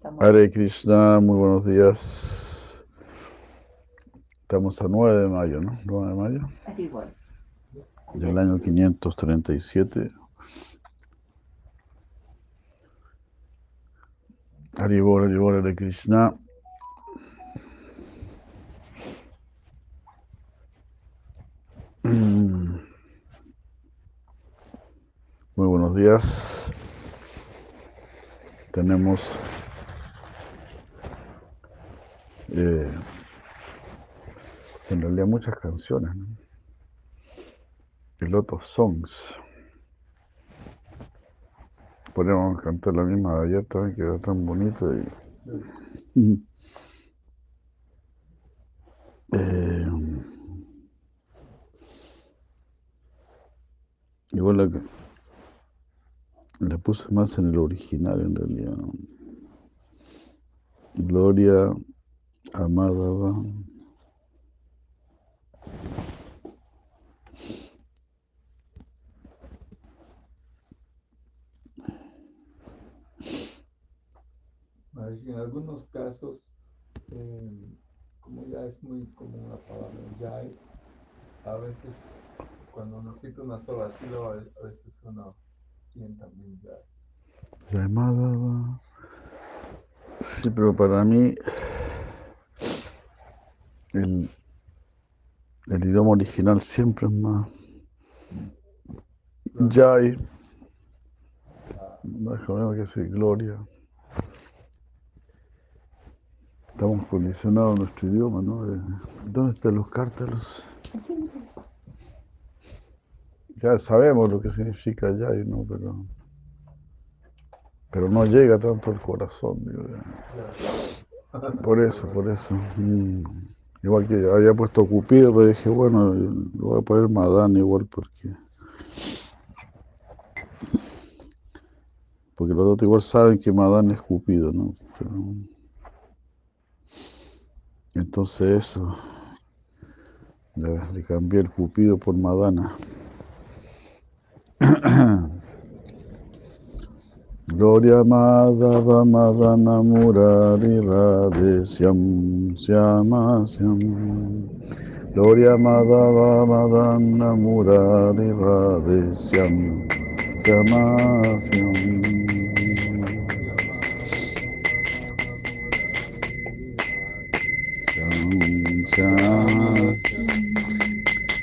Estamos Hare Krishna, muy buenos días. Estamos a 9 de mayo, ¿no? 9 de mayo aquí igual. del año 537. Haribol, Haribol, Hare Krishna. Mm. Muy buenos días. Tenemos eh, en realidad muchas canciones, ¿no? A lot of songs. Podríamos cantar la misma de ayer también, que era tan bonita. y- Eh, igual la, la puse más en el original en realidad. Gloria Amadava. En algunos casos, eh, como ya es muy común la palabra ya, a veces cuando uno cita una sola sílaba, a veces uno tiene también ya. Yamadava. Sí, pero para mí el, el idioma original siempre es más Jai, joven que decir gloria. Estamos condicionados a nuestro idioma, ¿no? Eh, ¿Dónde están los cártelos? Ya sabemos lo que significa Jai, ¿no? Pero, pero no llega tanto al corazón, digo. Por eso, por eso. Mm. Igual que había puesto Cupido, pero dije, bueno, lo voy a poner Madán igual porque. Porque los otros igual saben que Madán es Cupido, ¿no? Pero- entonces eso. Le, le cambié el Cupido por Madana. Gloria Madhava Madana Murari Radhe Syam Gloria Madhava Madana Murari Radhe Syam Syama Syam Syam Syam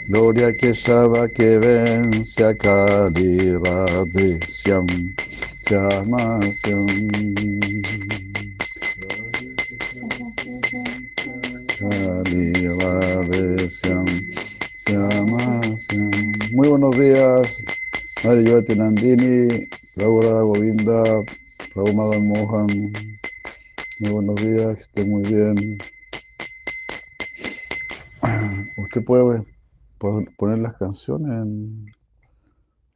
Gloria Keshava a Kali Radhe Syam Muy buenos días, Madre Yovati Nandini, Radha Govinda, Prabhu Madan Mohan. Muy buenos días, que esté muy bien. Usted puede pon- poner las canciones en,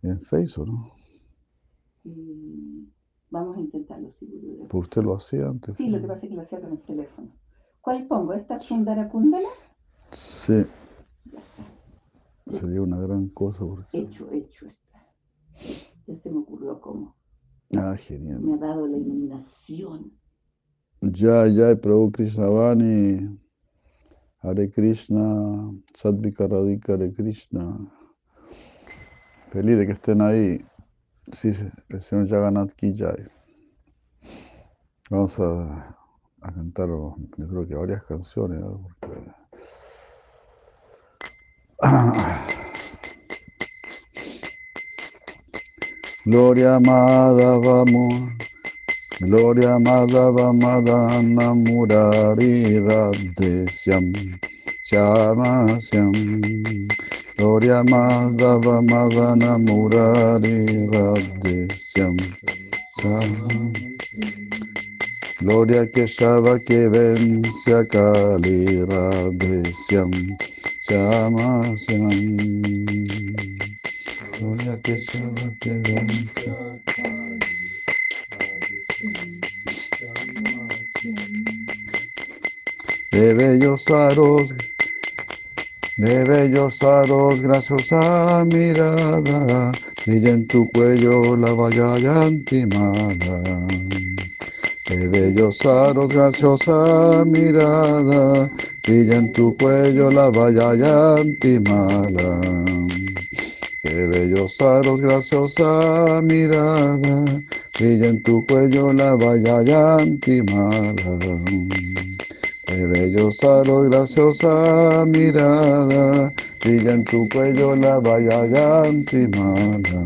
en Facebook, ¿no? Vamos a intentarlo, Gurudev. Pues usted lo hacía antes. Sí, lo que pasa es que lo hacía con el teléfono. ¿Cuál pongo? ¿Esta Sundara Kundala? Sí, sería una gran cosa porque... Hecho, hecho está. Ya se me ocurrió cómo. Ah, genial. Me ha dado la iluminación. Ya, ya, Prabhu Krishnavani, Hare Krishna, Sadvika Radhika Hare Krishna. Feliz de que estén ahí. Sí, el señor Jagannath Ki. Vamos a, cantar, yo creo que varias canciones, ¿no? Porque- Gloria Madhava Gloria Madhava Madana Murari Radhe Syama Syam Gloria Gloria Keshava que vence a Kali Radhe Syam Syama Syam Gloria Keshava que vence a De bellos aros, de bellos aros, graciosa mirada, brilla en tu cuello la valla antimada. Qué bello saros, graciosa mirada, brilla en tu cuello la valla mala. Qué bello saros, graciosa mirada, brilla en tu cuello la valla mala. Qué bello saros, graciosa mirada, brilla en tu cuello la valla mala.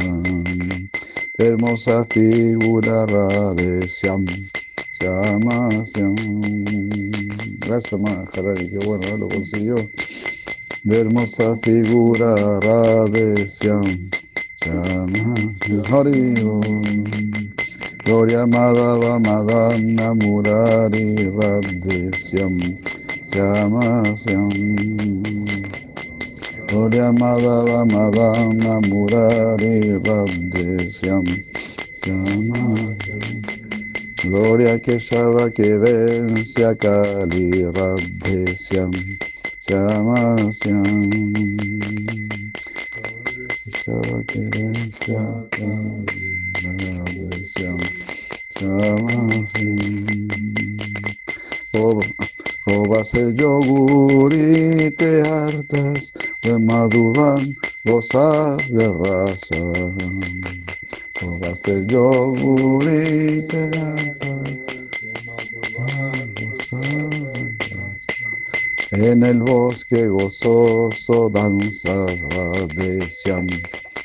Hermosa figura Radesiam. Llamación. Gracias, Maharaj, qué bueno, lo consiguió. De hermosa figura Radesiam. Llamación. Gloria Madhava Madana Murari Radesiam. Llamación. Gloria Madhava Madana Murari Radesiam. Llamación. Gloria que Shava que vence a Kali Radhesyam Shamasyam Shava que vence a Kali Robas el yogur y te hartas de madhuban, gozas de raza. Robas el yogur y te hartas bosque gozoso danzas de Siam. En el bosque gozoso Gloria Madhava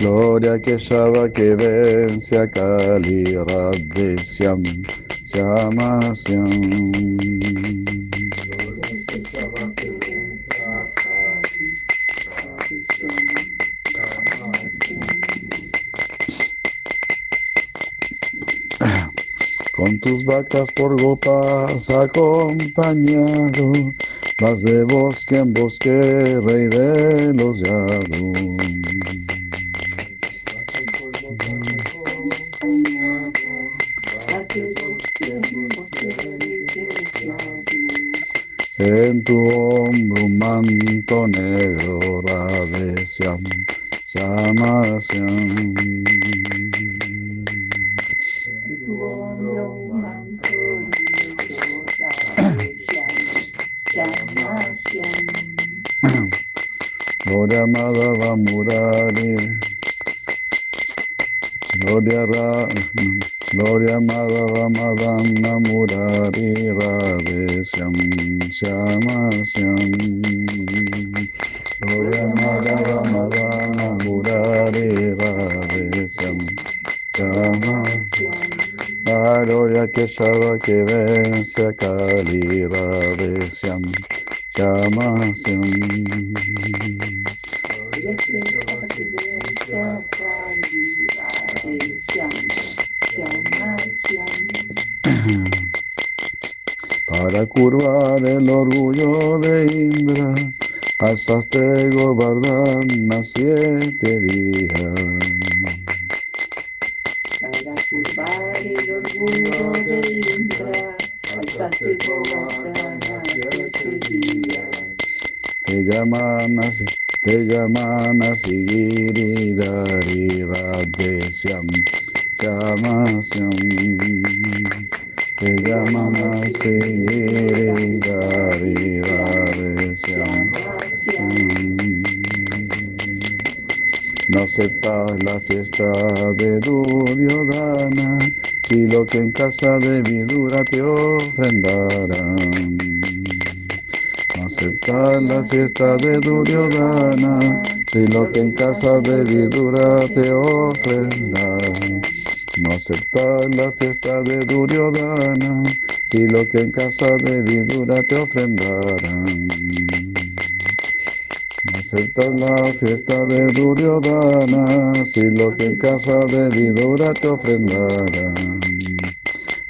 Gloria Gloria Keshava que vence a Kali Radhe Syam Syama Syam Con tus vacas por gopas acompañado, vas de bosque en bosque, rey de los llados. En tu hombro manto negro, Syama Syam. tu hombro manto negro. Gloria. Gloria. Gloria Madhava Madana Murari Radhe Syam Syama Syam. Gloria Madhava Madana Murari Radhe Syam Syama La gloria que Shava que vence a Kali Radhe Syam Syama Syam. Para curvar el orgullo de Indra, alzaste Govardhana siete días. Para curvar el orgullo de Indra, alzaste Govardhana siete días. Te llaman así, te llaman así Radhesyam, Así Giridhari Radhesyam. No aceptas la fiesta de Duryodhana y lo que en casa de Vidura te ofrendarán. No aceptas la fiesta de Duryodhana y lo que en casa de Vidura te ofrendarán. No aceptas la fiesta de Duryodhana y lo que en casa de Vidura te ofrendarán. No aceptas la fiesta de Duryodhana, si lo que en casa de Vidura te ofrendarán.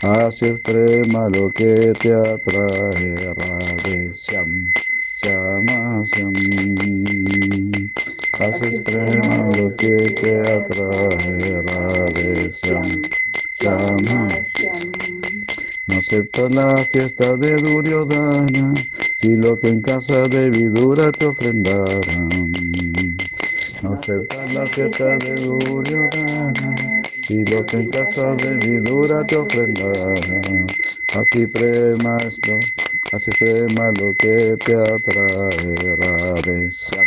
Así es prema lo que te atrae, Radhe Syam, Syama Que te atrae, Radhe Syam, Syama No aceptas la fiesta de Duryodhana, y lo que en casa de Vidura te ofrendarán. No aceptas la fiesta de Duryodhana, y lo que en casa de Vidura te ofrendarán. Así prema esto, así prema lo que te atrae, Radhe Syam,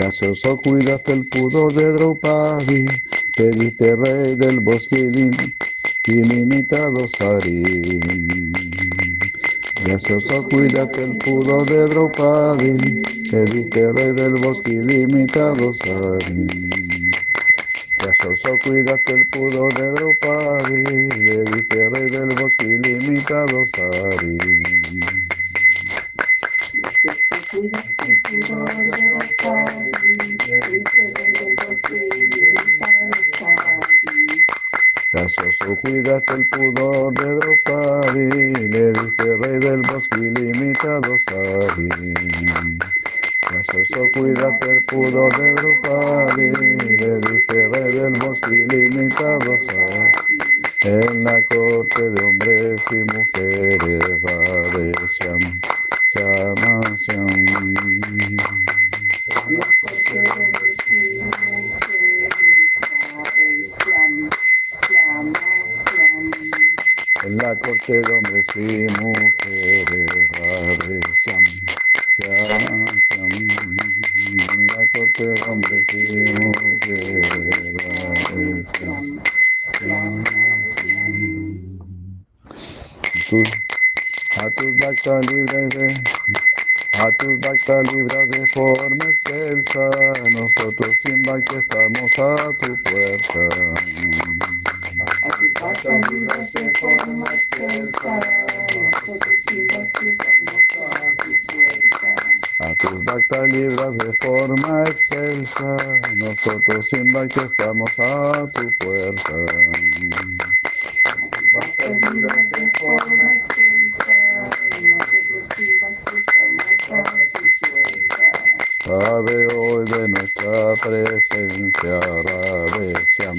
Gracioso cuidaste el pudor de Draupadi, te diste rey del bosque ilim- ilimitado Sari. Gracioso cuidaste el pudor de Draupadi, te diste rey del bosque ilimitado Sari. Gracioso cuidaste el pudor de Draupadi, le diste rey del bosque ilimitado Sari. Gracioso cuidaste el pudor de Draupadi, le diste rey del bosque ilimitado Sari. Gracioso cuidaste el pudor de Draupadi, le diste rey del bosque ilimitado Sari. En la corte de hombres y mujeres Radhe Syam, Syama Syam. En la corte de hombres y mujeres, Radhe Syam, Syama Syam. En la corte de hombres y mujeres, Radhe Syam, Syama Syam. Tus- A tus bhaktas libres de a tus bhaktas libras de forma excelsa, nosotros sin bhakti estamos a tu puerta. A tus bhaktas libras de forma excelsa, nosotros sin bhakti estamos a tu puerta. Sabe hoy de nuestra presencia, Syam.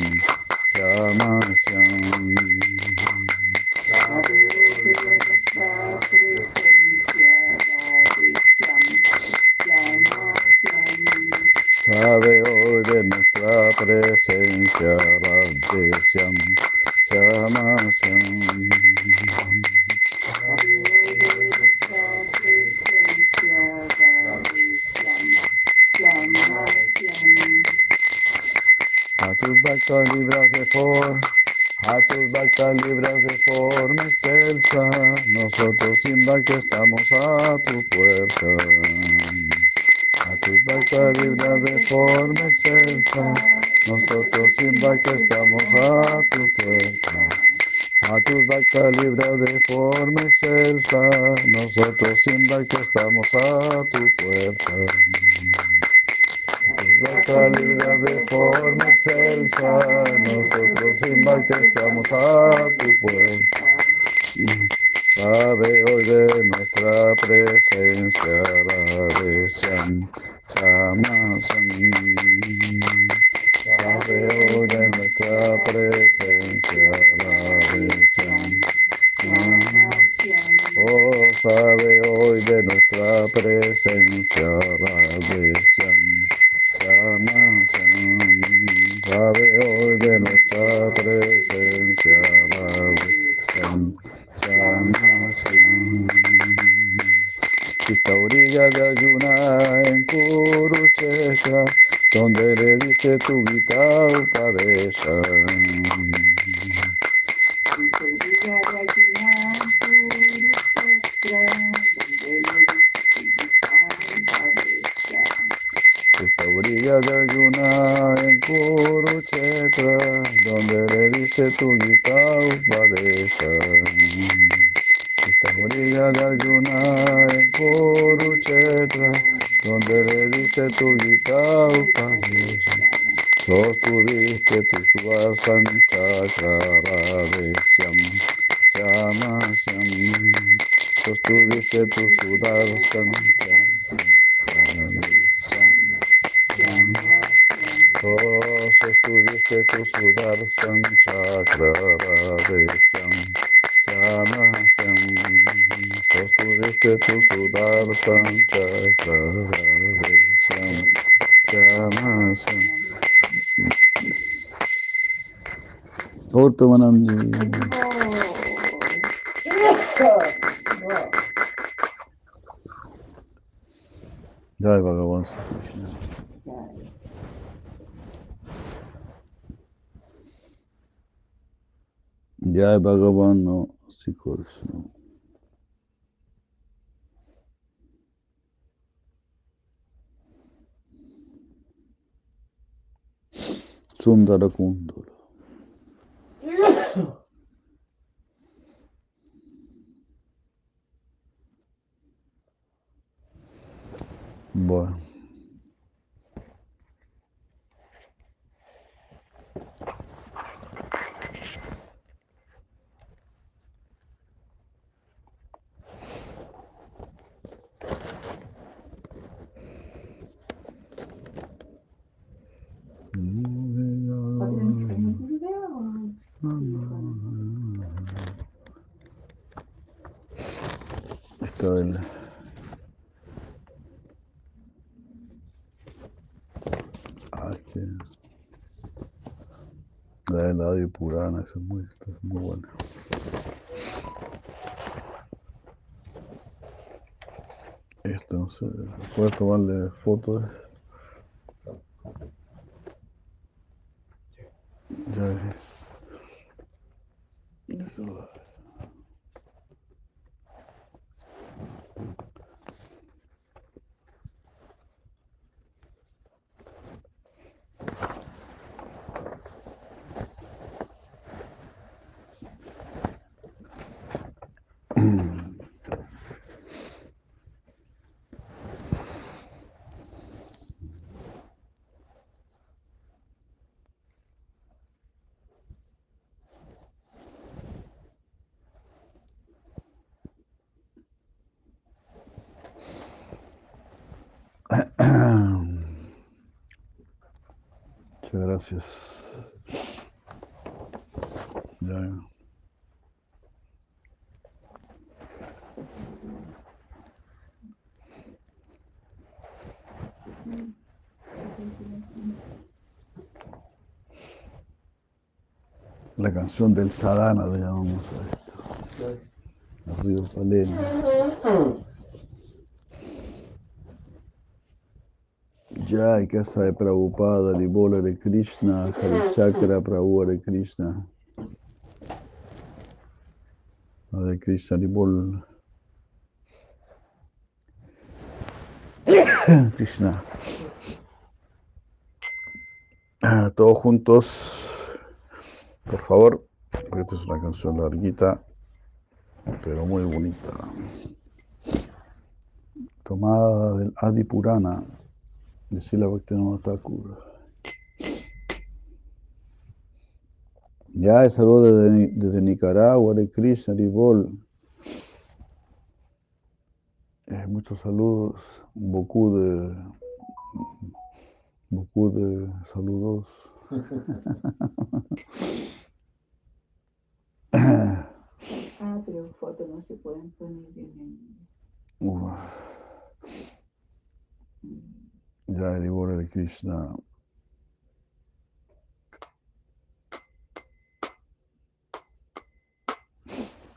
Sabe hoy de nuestra presencia, Syam. A tus bhaktas libras de forma, a tus bhaktas libras de forma excelsa, nosotros sin bhakti estamos a tu puerta. A tus bhaktas libras de forma excelsa, nosotros sin bhakti estamos a tu puerta. A tus bhaktas libras de forma excelsa, nosotros sin bhakti estamos a tu puerta. Nuestra libra de forma excelsa, nosotros sin bhakti estamos a tu puerta. Sabe hoy de nuestra presencia, Syam, Syama Syam. Sabe hoy de nuestra presencia, Syam, Syama Oh, sabe hoy de nuestra presencia, Upadesha. Esta orilla de Arjuna en Kurukshetra, donde le dice tu Upadesha. Sostuviste tu Suvasan Chakravaresham Shamasyam. Sostuviste tu Sudarshan Chakravaresham. Oh, sostuviste tu Sudarshan Chakravaresham Shamasyam. Sostuviste tu Sudarshan Chakravaresham Shamasyam. Ortamanandi. Jai Bhagavan Sri Krishna. Jai Bhagavan no Sri Krishna. Sundara Kundala. Bueno. Esto del... Ah, que... De la de Purana, esa es muy, esta es muy buena. Esto, no sé, puedes tomarle fotos. Ya ves. Eso. Muchas gracias. Ya. La canción del Sadhana le llamamos a esto. Río Palena. Jai, casa de Prabhupada, Libola de Krishna, Hare Chakra, Prabhu Hare Krishna. Hare Krishna, Libol. Krishna. Ah, Todos juntos, por favor, esta es una canción larguita, pero muy bonita. Tomada del Adi Purana de Sila Bhaktivinoda. Ya saludo desde, desde Nicaragua, de Krishna, Ribol. Eh, muchos saludos, beaucoup de, beaucoup de saludos. Ah, pero fotos no se pueden poner en Ribol de Krishna.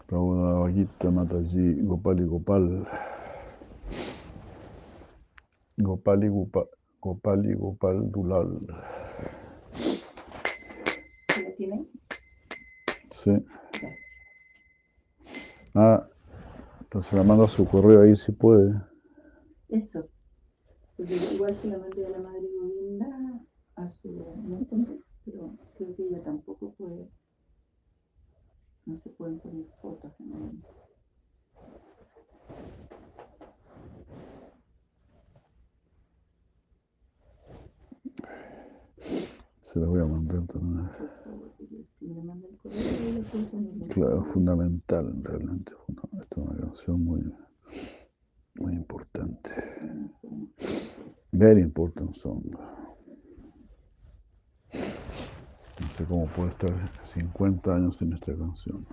Prabhupada Gita Mataji, Gopali Gopal. Gopali Gopal, Gopali Gopal Dulal. ¿Lo tienen? Sí. Ah, entonces la manda a su correo ahí si puede. Eso. Porque igual que la mandé a la madre Govinda a su messenger, pero creo que ella tampoco puede. No se pueden poner fotos en el. Se la voy a mandar también. Claro, fundamental, realmente. Esta es una canción muy, muy importante. Very important song. No sé cómo puede estar 50 años sin esta canción.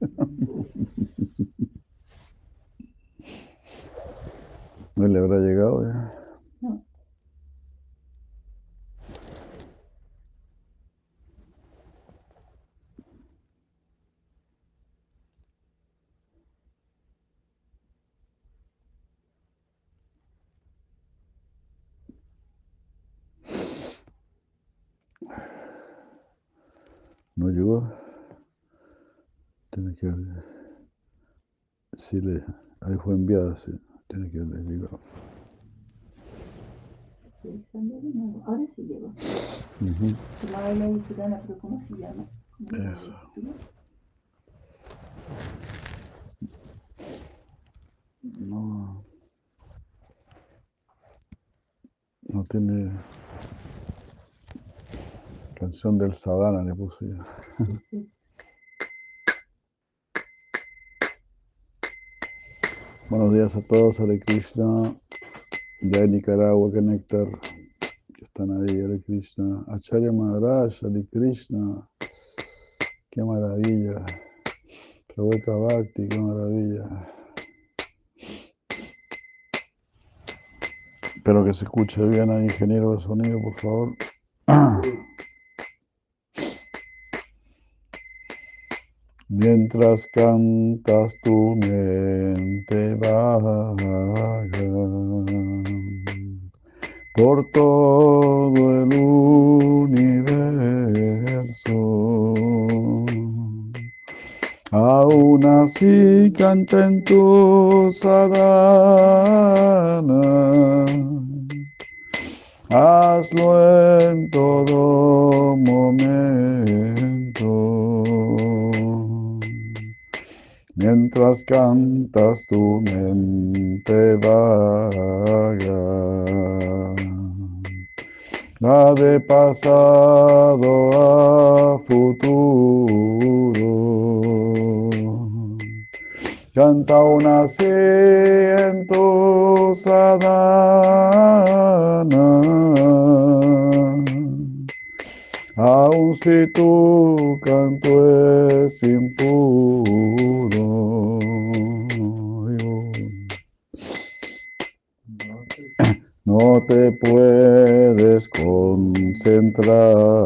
¿No le habrá llegado ya? No. ¿No llegó? Tiene que Sí, le... ahí fue enviada, sí. Tiene que haber llegado. De. Ahora sí llegó. Se llama la gitana, pero ¿cómo se llama? ¿Cómo Eso. No. No tiene. Canción del Sadhana le puse yo. Buenos días a todos, Hare Krishna. De Nicaragua, que néctar. Que están ahí, Hare Krishna. Acharya Maharaj, Hare Krishna. Qué maravilla. Prabhupada Bhakti, qué maravilla. Espero que se escuche bien al ingeniero de sonido, por favor. Mientras cantas tu mente vaga por todo el universo. Aún así canta en tu sadhana. Hazlo en todo momento. Mientras cantas tu mente vaga. La de pasado a futuro. Canta así en tu sadhana. Aun si tu canto es impuro. No te puedes concentrar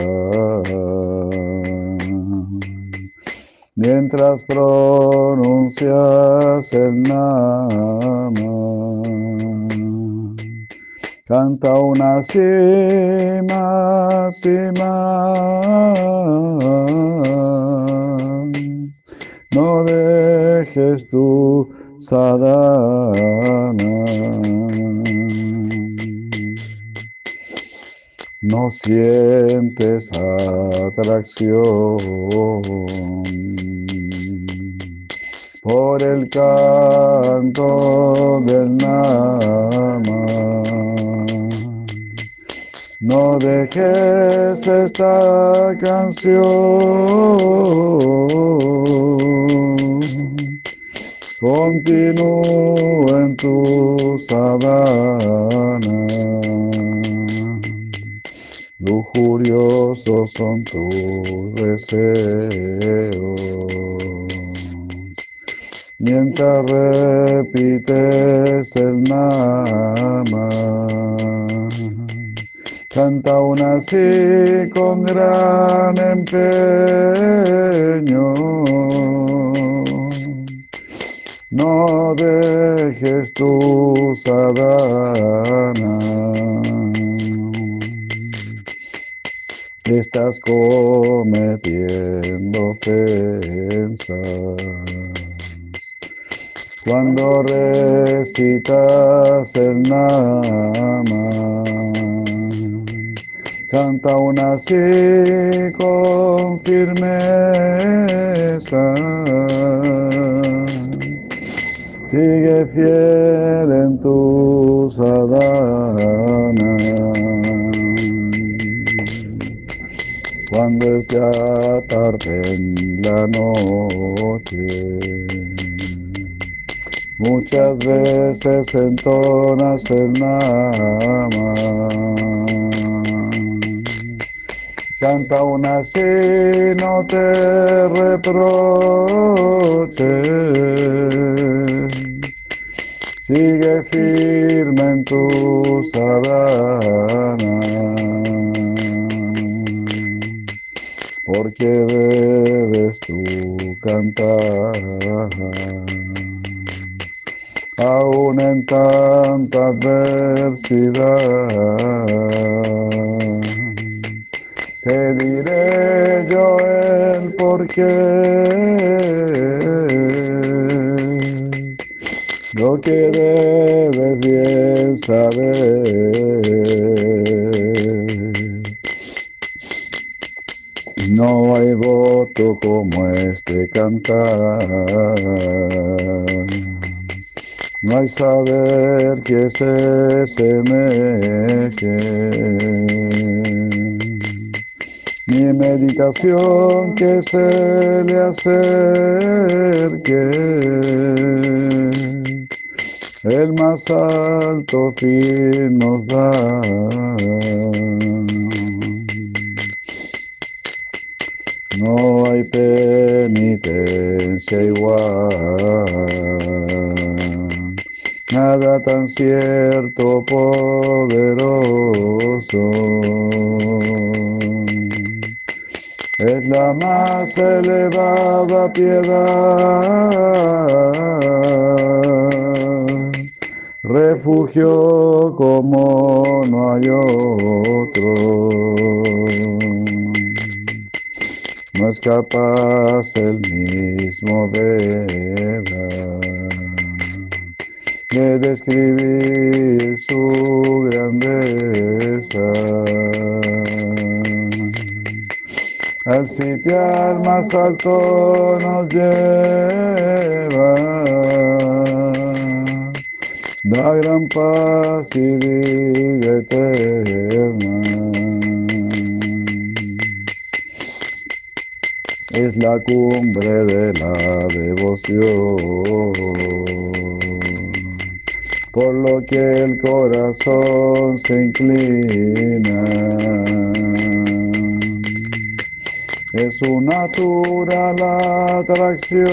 mientras pronuncias el nama. Canta más y más. No dejes tu sadhana. No sientes atracción por el canto del nama. No dejes esta canción. Continúa en tu sadhana. Lujuriosos son tus deseos. Mientras repites el nama, canta aún así con gran empeño. No dejes tu sadhana. Estás cometiendo ofensas. Cuando recitas el nama, canta aún así con firmeza. Sigue fiel en tu sadhana. Cuando es ya tarde en la noche, muchas veces entonas el nama. Canta aún así, no te reproches. Sigue firme en tu sadhana, porque debes tú cantar. Aún en tanta adversidad, te diré yo el porqué. Lo que debes bien saber. No hay voto como este cantar. No hay saber que se semeje. Ni meditación que se le acerque. El más alto fin nos da. No hay penitencia igual, nada tan cierto, poderoso. Es la más elevada piedad, refugio como no hay otro. No es capaz el mismo Veda de describir su grandeza. Al sitial más alto nos lleva, da gran paz y vida eterna. es la cumbre de la devoción, por lo que el corazón se inclina. Es su natural atracción,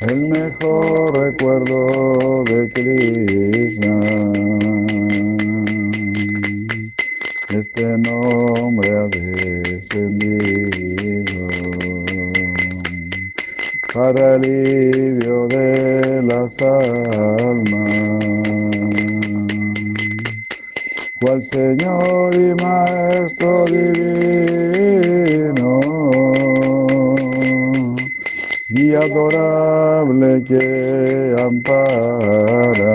el mejor recuerdo de Krishna. Este nombre ha descendido para alivio de las almas. Cual Señor y Maestro divino. Y adorable que ampara.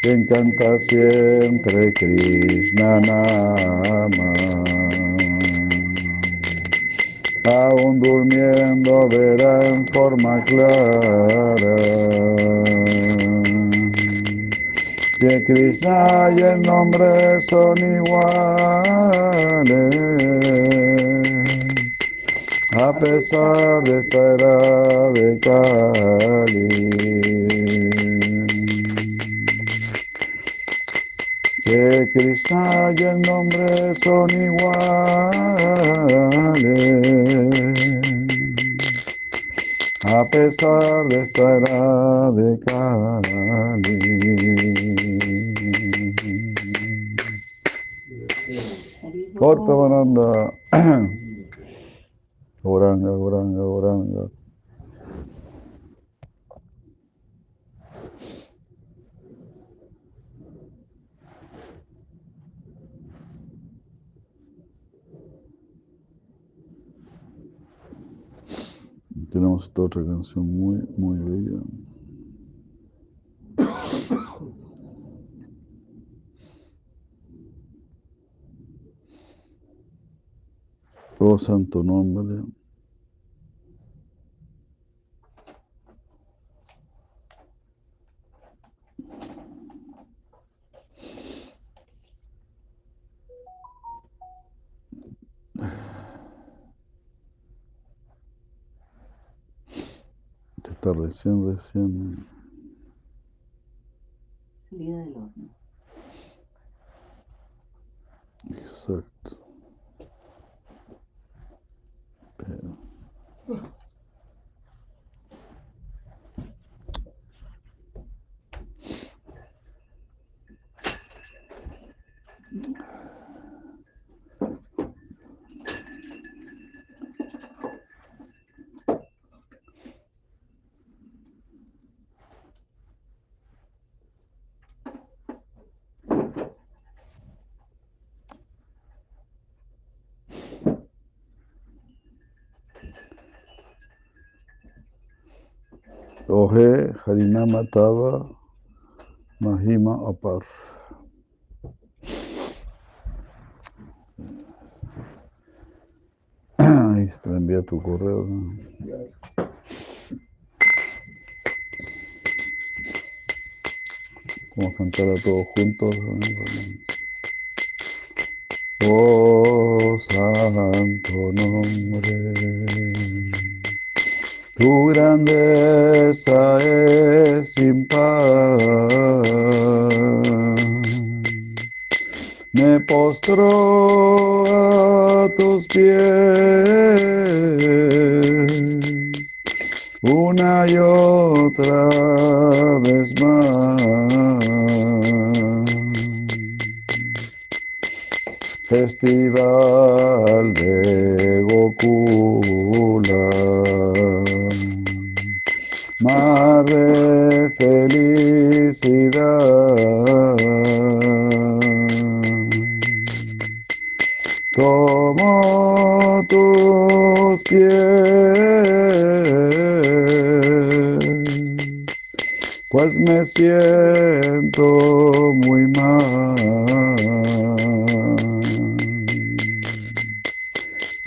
Quien canta siempre Krishna Nama. Aún durmiendo verá en forma clara que Krishna y el nombre son iguales. A pesar de esta era de Kali. que Krishna y el nombre son iguales, a pesar de esta era de Kali. Cortamananda, Oranga, Oranga, Oranga. Tenemos esta otra canción muy, muy bella. Oh santo nombre. Está recién, recién. Salida del horno. Exacto. Pero. Oje Harinama Tava Mahima Apar. Ahí te envía tu correo. ¿no? Vamos a cantar a todos juntos. ¿no? Oh santo nombre. Tu grandeza es sin. Me postro a tus pies una y otra vez más. Festival de Gokula, mar de felicidad. Tomo tus pies, pues me siento muy mal.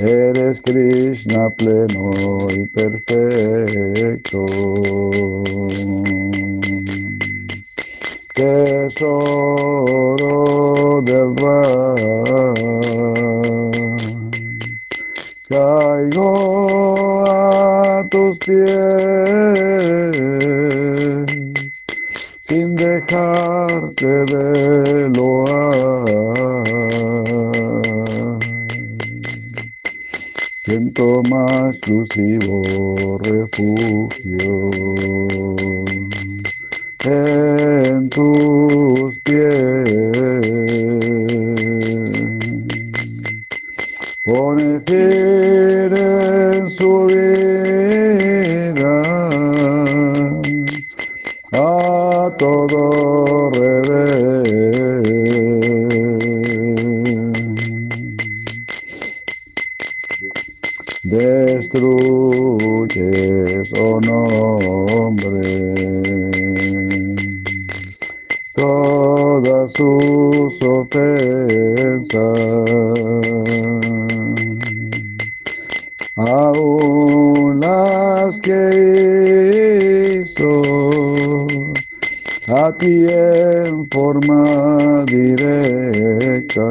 Eres Krishna pleno y perfecto. Tesoro del Ras. Caigo a tus pies sin dejarte de loar. Siento más exclusivo refugio en tus pies. Pone fin en su vida a todo Destruyes, oh nombre, todas sus ofensas. Aún las que hizo a ti en forma directa.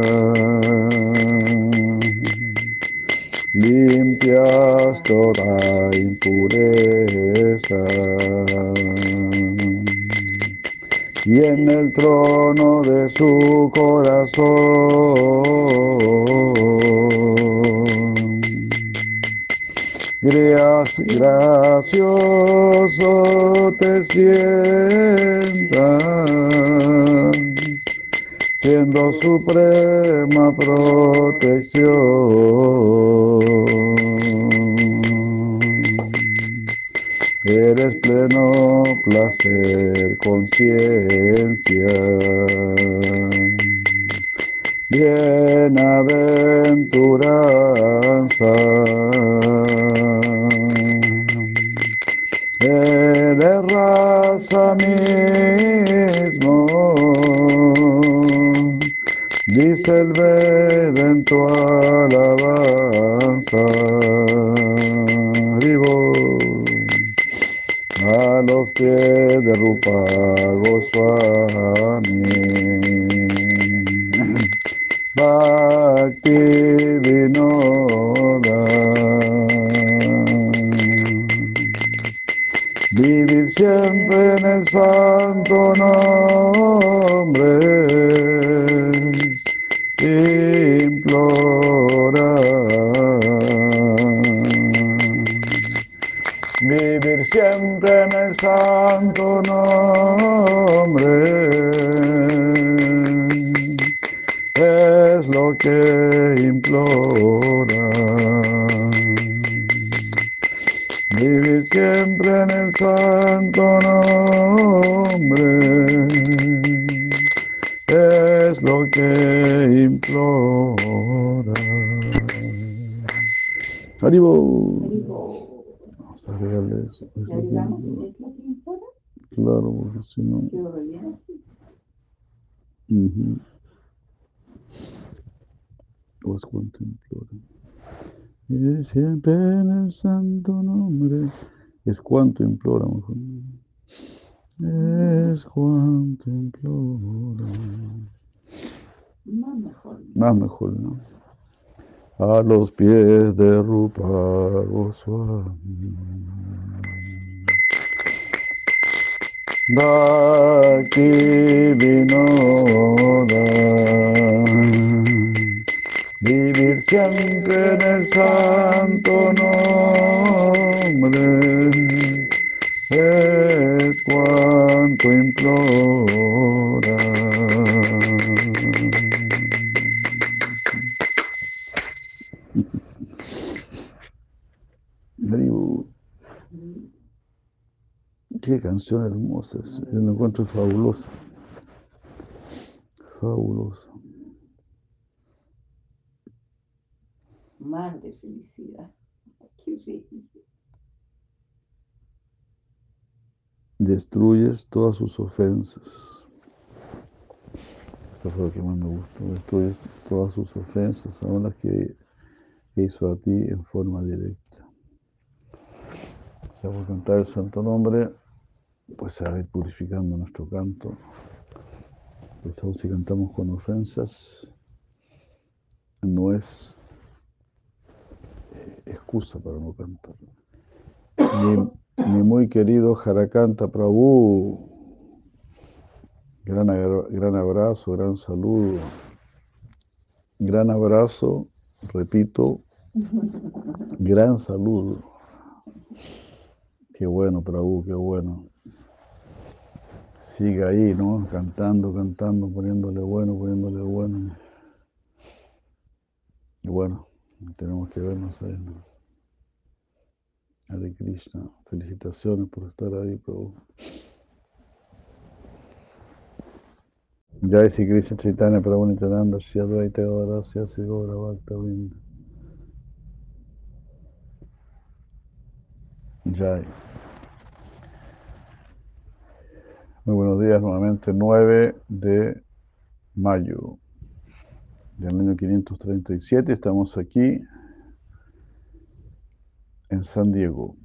Limpias toda impureza. Y en el trono de su corazón Grac- gracioso te sientas, siendo suprema protección. Eres pleno placer, conciencia. Bienaventuranza. de raza mismo, dice el Veda en tu alabanza, vivo a los pies de Rupa Goswami. Bhakti Vinoda. Vivir siempre en el santo nombre, implorar. Vivir siempre en el santo nombre es lo que implora. Vivir siempre en el santo nombre es lo que implora. Haribo. Vamos a agregarle eso. es lo que implora. Claro, porque si no. Quedó re bien así. ujú. O es cuanto implora. Siempre en el santo nombre. Es cuanto implora, mejor. Es cuanto implora. Más mejor. Más mejor, ¿no? A los pies de Rupa Goswami. Bhakti Vinoda. Vivir siempre en el santo nombre es cuanto implora. Qué canción hermosa, yo encuentro fabulosa. Fabulosa. Mar felicidad. Qué rico. Destruyes todas sus ofensas. Esto fue lo que más me gustó. Destruyes todas sus ofensas, aún las que hizo a ti en forma directa. O sea, por cantar el santo nombre, pues se va a ir purificando nuestro canto. Pues aún si cantamos con ofensas, no es eh, excusa para no cantar. Mi muy querido Jarakanta Prabhu, gran, gran abrazo, gran saludo, gran abrazo, repito, gran saludo. Qué bueno, Prabhu, qué bueno. Siga ahí, ¿no? Cantando, cantando, poniéndole bueno, poniéndole bueno. Y bueno, tenemos que vernos ahí. ¿no? Hare Krishna, felicitaciones por estar ahí, Prabhu. Jai Sri Krishna Chaitanya Prabhu Nityananda Shri Advaita Gadadhara Shri Asi Gaura. Jai. Muy buenos días nuevamente, 9 de mayo del año 537. Estamos aquí en San Diego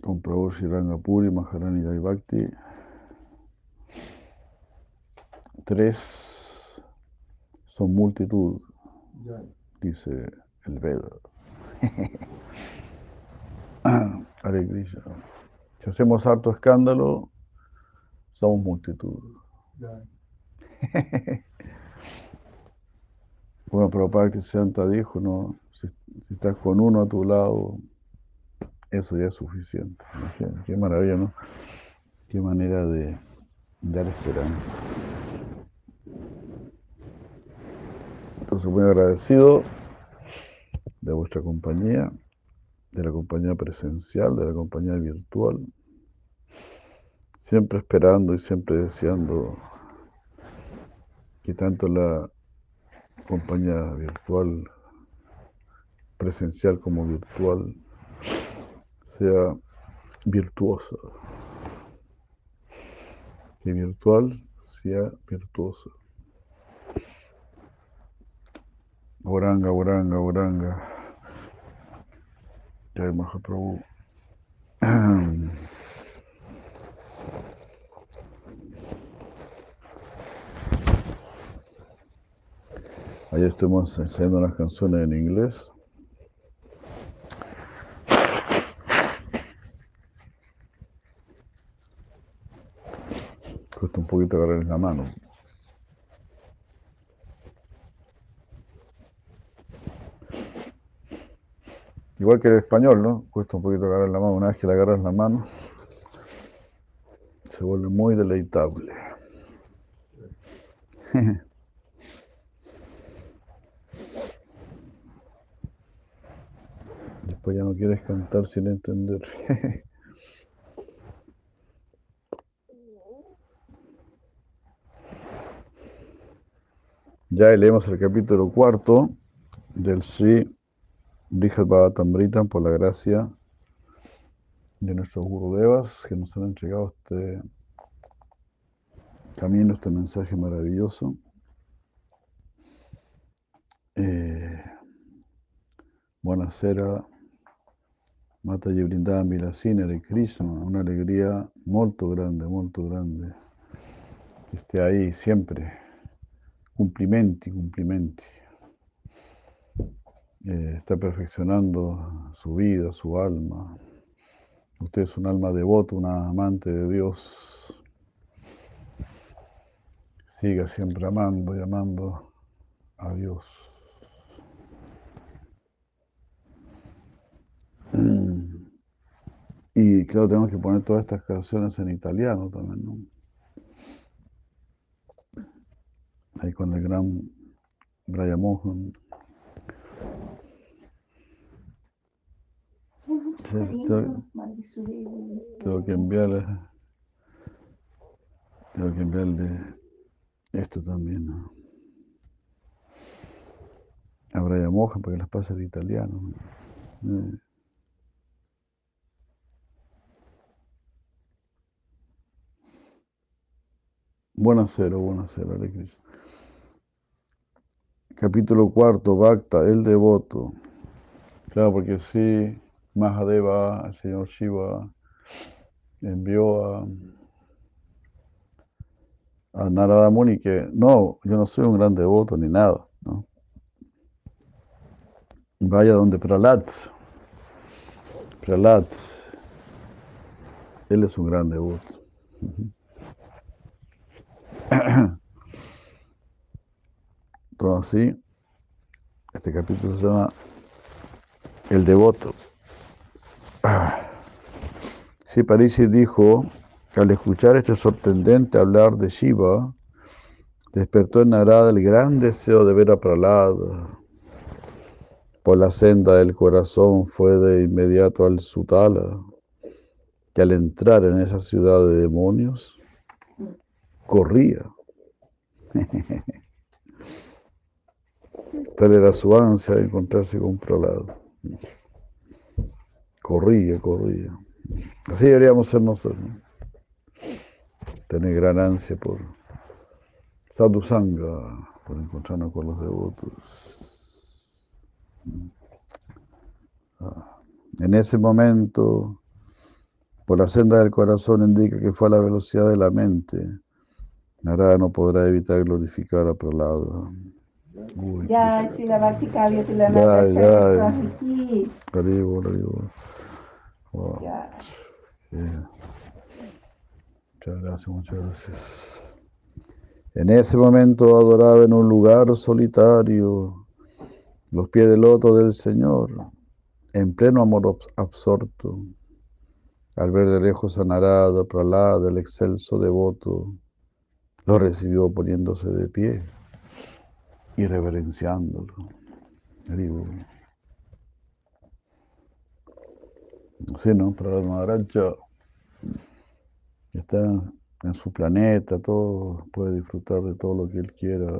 con Prabhu Rangapuri, Maharani Jai Bhakti. Tres son multitud, dice el Veda. Krishna. Si hacemos harto escándalo, somos multitud. Bueno, Prabhupada Santa dijo, no, si, estás con uno a tu lado, eso ya es suficiente. Imagínate, Qué maravilla, ¿no? Qué manera de dar esperanza. Entonces, muy agradecido de vuestra compañía, de la compañía presencial, de la compañía virtual, siempre esperando y siempre deseando que tanto la compañía virtual, presencial como virtual, sea virtuosa. Que virtual sea virtuosa. Oranga, oranga, oranga. Jai Mahaprabhu. Ahí estamos enseñando las canciones en inglés. Cuesta un poquito agarrar en la mano. Igual que el español, ¿no? Cuesta un poquito agarrar la mano. Una vez que le agarras la mano, se vuelve muy deleitable. Después ya no quieres cantar sin entender. Ya leemos el capítulo cuarto del Sri Brihad Bhavatamrita por la gracia de nuestros Gurudevas que nos han entregado este camino, este mensaje maravilloso. Eh, buonasera, Mata Brindada Vilasina de Krishna, una alegría molto grande, molto grande. Que esté ahí siempre. Cumplimenti, cumplimenti. Eh, está perfeccionando su vida, su alma. Usted es un alma devota, una amante de Dios. Siga siempre amando y amando a Dios. Mm. Y claro, tenemos que poner todas estas canciones en italiano también, ¿no? Ahí con el gran Brian Mohan. Tengo, tengo que enviarle, tengo que enviarle esto también, ¿no? A Brian Mohan para que las pase al italiano. Eh. Buenasera, buenasera, Hare Krishna. Capítulo cuarto, Bhakta, el devoto. Claro, porque sí, Mahadeva, el señor Shiva, envió a, a Narada Muni que no, yo no soy un gran devoto ni nada, ¿no? Vaya donde Pralat. Pralat. Él es un gran devoto. Entonces, así, este capítulo se llama El devoto. Sí, Parisi dijo que al escuchar este sorprendente hablar de Shiva, despertó en Narada el gran deseo de ver a Pralada. Por la senda del corazón fue de inmediato al Sutala, que al entrar en esa ciudad de demonios, corría. Tal era su ansia de encontrarse con Pralado. Corría, corría. Así deberíamos ser nosotros. ¿no? Tener gran ansia por sadhusanga, por encontrarnos con los devotos. En ese momento, por la senda del corazón indica que fue a la velocidad de la mente. Narada no podrá evitar glorificar a Pralada. Ya, Tulanata ya. Swamiji. Haribo, haribo. Wow. Ya. Yeah. Muchas gracias, muchas gracias. En ese momento adoraba en un lugar solitario los pies del loto del Señor, en pleno amor abs- absorto. Al ver de lejos a Narada, Pralada, el excelso devoto, lo recibió poniéndose de pie y reverenciándolo. Haribo. Sí, ¿no? Pralada Maharaja está en su planeta, todo, puede disfrutar de todo lo que él quiera,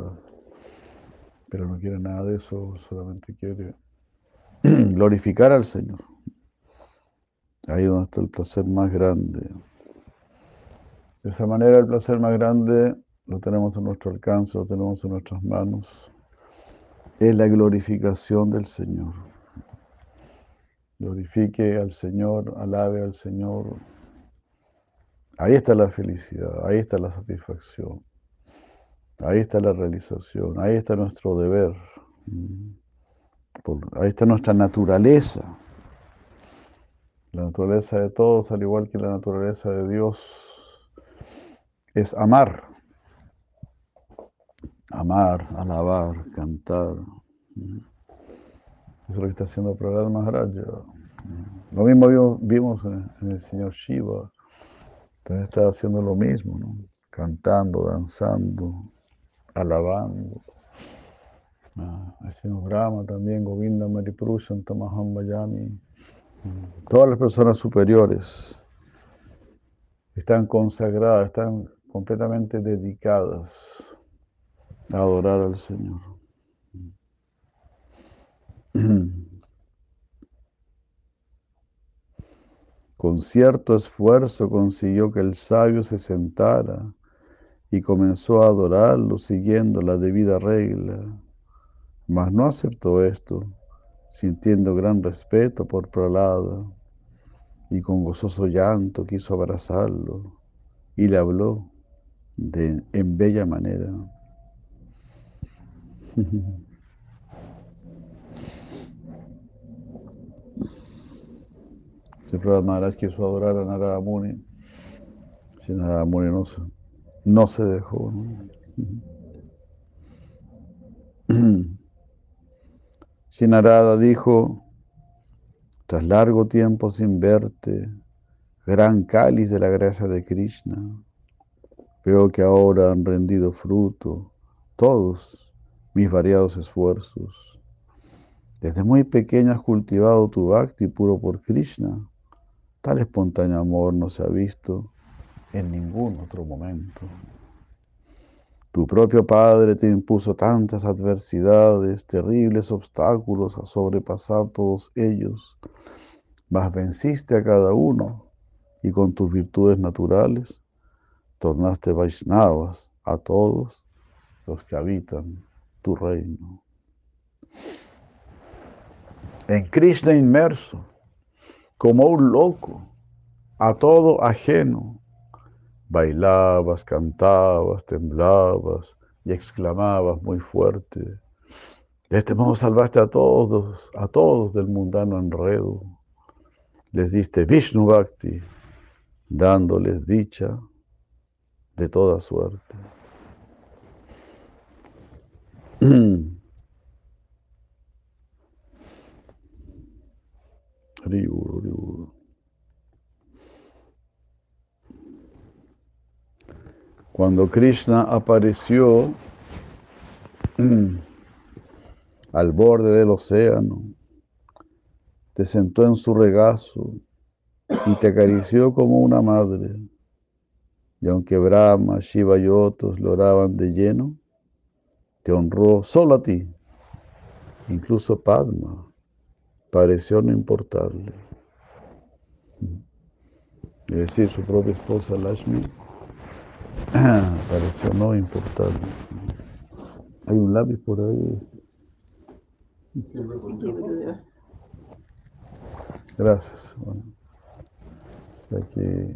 pero no quiere nada de eso, solamente quiere glorificar al Señor. Ahí donde está el placer más grande. De esa manera el placer más grande lo tenemos a nuestro alcance, lo tenemos en nuestras manos. Es la glorificación del Señor. Glorifique al Señor, alabe al Señor. Ahí está la felicidad, ahí está la satisfacción, ahí está la realización, ahí está nuestro deber, ahí está nuestra naturaleza. La naturaleza de todos, al igual que la naturaleza de Dios, es amar. Amar, alabar, cantar. Eso es lo que está haciendo Prahlad Maharaj. Lo mismo vimos en el Señor Shiva. También está haciendo lo mismo, ¿no? Cantando, danzando, alabando. Ah, el Señor Brahma también, Govinda Maripurushan, Tamaham Bayami. Todas las personas superiores están consagradas, están completamente dedicadas adorar al Señor. Con cierto esfuerzo consiguió que el sabio se sentara y comenzó a adorarlo siguiendo la debida regla, mas no aceptó esto sintiendo gran respeto por Pralada, y con gozoso llanto quiso abrazarlo y le habló de, en bella manera. Siempre Maharaj quiso adorar a Narada Muni. Si Narada Muni no se, no se dejó. Narada dijo, tras largo tiempo sin verte, gran cáliz de la gracia de Krishna, veo que ahora han rendido fruto todos mis variados esfuerzos. Desde muy pequeño has cultivado tu bhakti puro por Krishna. Tal espontáneo amor no se ha visto en ningún otro momento. Tu propio Padre te impuso tantas adversidades, terribles obstáculos a sobrepasar todos ellos, mas venciste a cada uno y con tus virtudes naturales tornaste Vaishnavas a todos los que habitan tu reino. En Krishna inmerso, como un loco, a todo ajeno, Bailabas, cantabas, temblabas y exclamabas muy fuerte. De este modo salvaste a todos, a todos del mundano enredo. Les diste Vishnu Bhakti, dándoles dicha de toda suerte. Cuando Krishna apareció mm, al borde del océano, te sentó en su regazo y te acarició como una madre. Y aunque Brahma, Shiva y otros lo oraban de lleno, te honró solo a ti. Incluso Padma pareció no importarle. Es decir, su propia esposa Lashmi Pareció no importar. Hay un lápiz por ahí. Gracias. Bueno, o sea que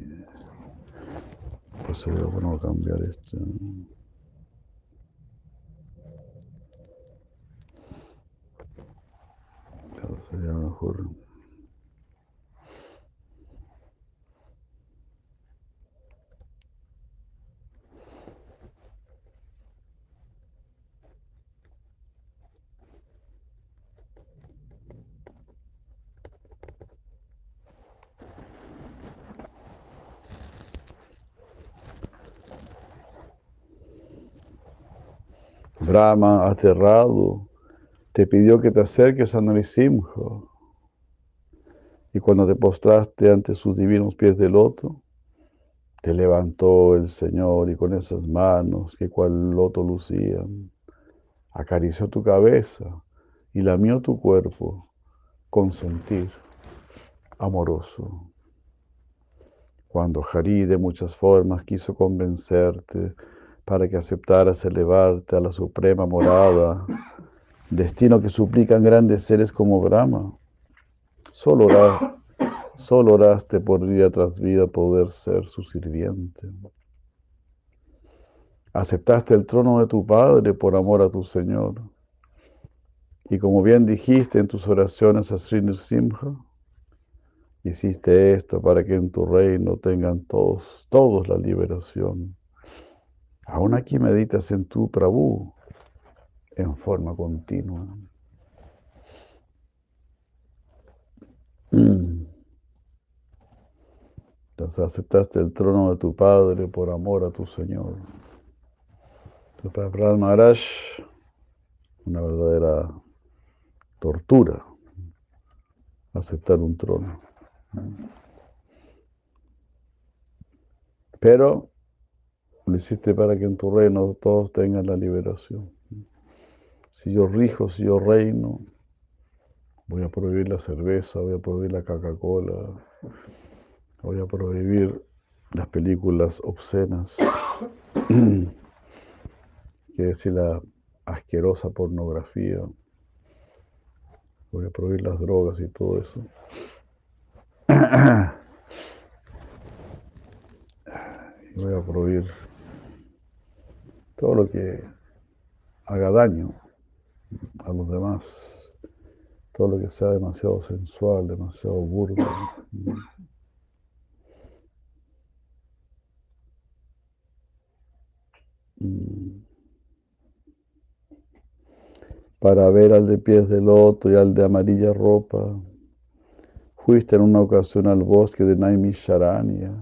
pues bueno cambiar esto. Sería mejor. Brahma, aterrado, te pidió que te acerques a Narisimha. Y cuando te postraste ante sus divinos pies de loto, te levantó el Señor y con esas manos que cual loto lucían, acarició tu cabeza y lamió tu cuerpo con sentir amoroso. Cuando Hari de muchas formas quiso convencerte para que aceptaras elevarte a la suprema morada, destino que suplican grandes seres como Brahma, solo, oraste por vida tras vida poder ser su sirviente. Aceptaste el trono de tu Padre por amor a tu Señor. Y como bien dijiste en tus oraciones a Sri Simha, hiciste esto para que en tu reino tengan todos, todos la liberación. Aún aquí meditas en tu Prabhu en forma continua. Mm. Entonces aceptaste el trono de tu Padre por amor a tu Señor. Para Prahlad Maharaj, una verdadera tortura aceptar un trono. Pero lo hiciste para que en tu reino todos tengan la liberación. Si yo rijo, si yo reino, voy a prohibir la cerveza, voy a prohibir la Coca-Cola, voy a prohibir las películas obscenas. que decir la asquerosa pornografía, voy a prohibir las drogas y todo eso. voy a prohibir todo lo que haga daño a los demás, todo lo que sea demasiado sensual, demasiado burdo. Mm para ver al de pies de loto y al de amarilla ropa. Fuiste en una ocasión al bosque de Naimisharanya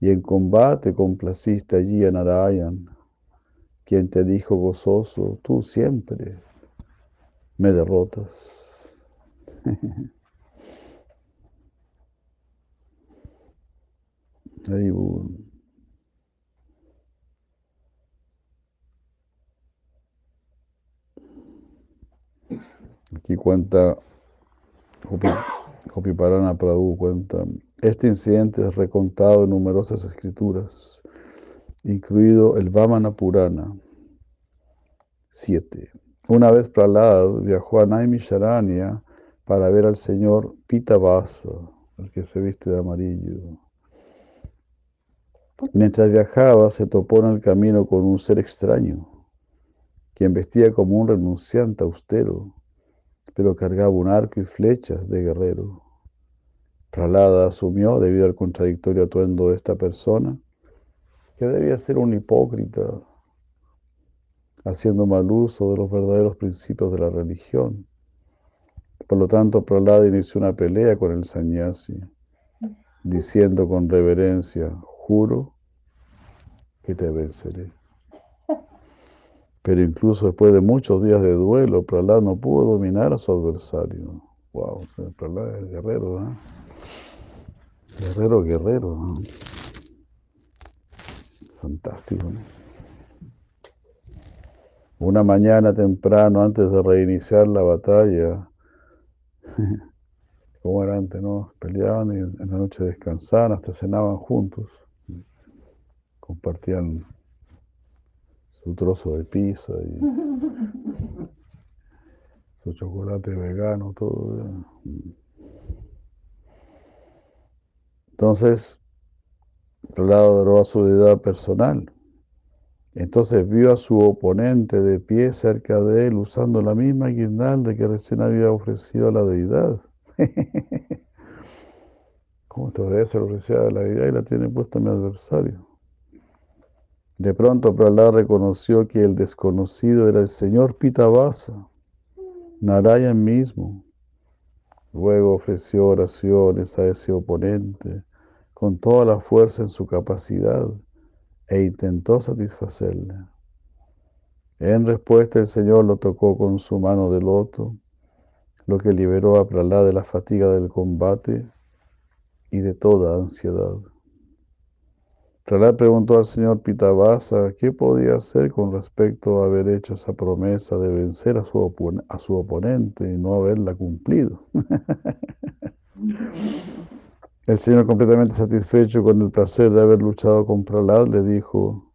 y en combate complaciste allí a Narayan, quien te dijo gozoso, tú siempre me derrotas. Aquí cuenta, Hopi Parana Prabhu cuenta, este incidente es recontado en numerosas escrituras, incluido el Vamana Purana 7. Una vez Prahlad viajó a Naimisharanya para ver al señor Pitavasa, el que se viste de amarillo. Mientras viajaba, se topó en el camino con un ser extraño, quien vestía como un renunciante austero pero cargaba un arco y flechas de guerrero. Pralada asumió, debido al contradictorio atuendo de esta persona, que debía ser un hipócrita, haciendo mal uso de los verdaderos principios de la religión. Por lo tanto, Pralada inició una pelea con el sannyasi, diciendo con reverencia, juro que te venceré. Pero incluso después de muchos días de duelo, Prahlad no pudo dominar a su adversario. Wow, Prahlad es guerrero, ¿eh? Guerrero, guerrero. Fantástico, ¿no? Una mañana temprano, antes de reiniciar la batalla, como era antes, ¿no? Peleaban y en la noche descansaban, hasta cenaban juntos. Compartían su trozo de pizza y su chocolate vegano, todo. Entonces, lado a su deidad personal. Entonces vio a su oponente de pie cerca de él usando la misma guirnalda que recién había ofrecido a la deidad. ¿Cómo todavía se lo a la deidad y la tiene puesta mi adversario? De pronto Prahlad reconoció que el desconocido era el señor Pitavasa, Narayan mismo. Luego ofreció oraciones a ese oponente con toda la fuerza en su capacidad e intentó satisfacerle. En respuesta el Señor lo tocó con su mano de loto, lo que liberó a Prahlad de la fatiga del combate y de toda ansiedad. Prahlad preguntó al señor Pitavasa qué podía hacer con respecto a haber hecho esa promesa de vencer a su oponente y no haberla cumplido. El Señor, completamente satisfecho con el placer de haber luchado con Prahlad, le dijo,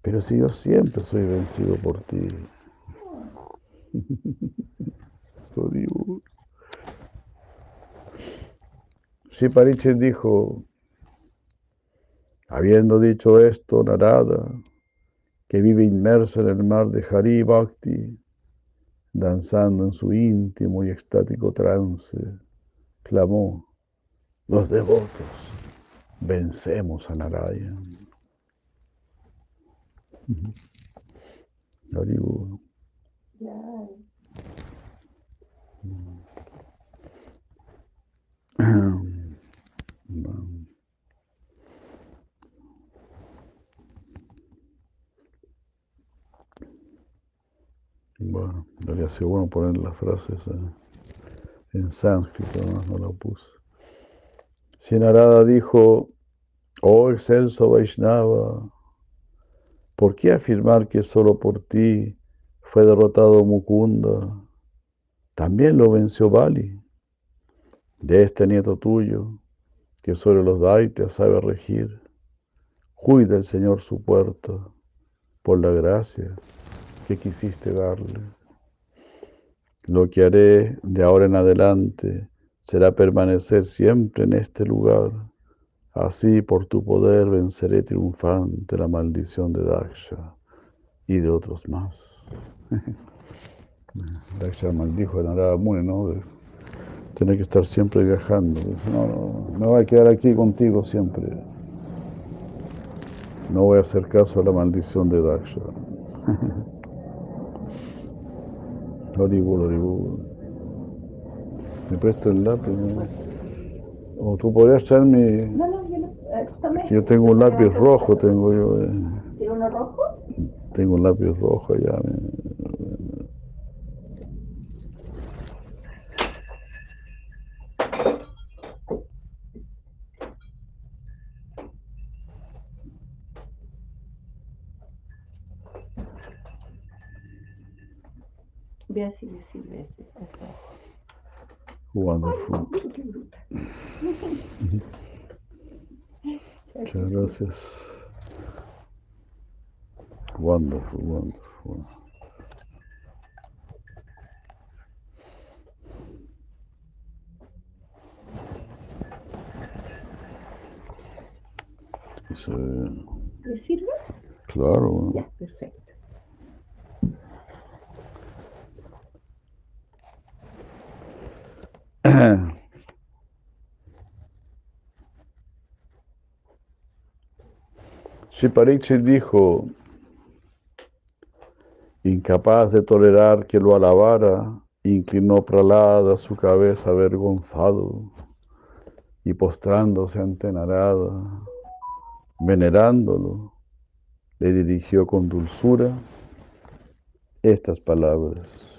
pero si yo siempre soy vencido por ti. Shri Parichet dijo, habiendo dicho esto, Narada, que vive inmerso en el mar de Hari Bhakti, danzando en su íntimo y extático trance, clamó, los devotos, vencemos a. Haribu. Bueno, debería ser bueno poner las frases en sánscrito, no, no la puse. Narada dijo, oh excelso Vaishnava, ¿por qué afirmar que solo por ti fue derrotado Mukunda? También lo venció Bali, de este nieto tuyo, que sobre los daitas sabe regir. Cuida el Señor su puerta por la gracia que quisiste darle. Lo que haré de ahora en adelante será permanecer siempre en este lugar. Así por tu poder venceré triunfante la maldición de Daksha y de otros más. Daksha maldijo a Narada Muni, ¿no? De que estar siempre viajando. No, no, me voy a quedar aquí contigo siempre. No voy a hacer caso a la maldición de Daksha. Horrible, horrible. Me presto el lápiz. O tú podrías traer mi... No, no, yo no. eh. Yo tengo un lápiz rojo, tengo yo. eh. ¿Tiene uno rojo? Tengo un lápiz rojo ya. me- Vea si le sirve ese. Wonderful. Muchas gracias. Wonderful, wonderful. ¿Le sirve? claro. Ya, perfecto. Pariksit dijo, incapaz de tolerar que lo alabara, inclinó Pralada su cabeza avergonzado y postrándose ante Narada, venerándolo, le dirigió con dulzura estas palabras.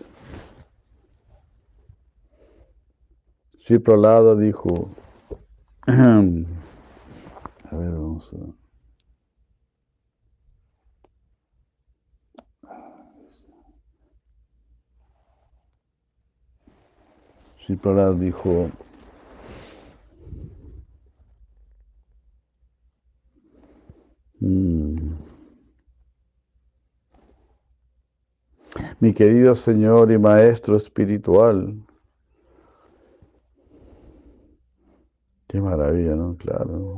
Sri Pralada dijo, a ver, vamos a... Sri dijo, "Mm. mi querido Señor y Maestro espiritual, qué maravilla, ¿no? Claro.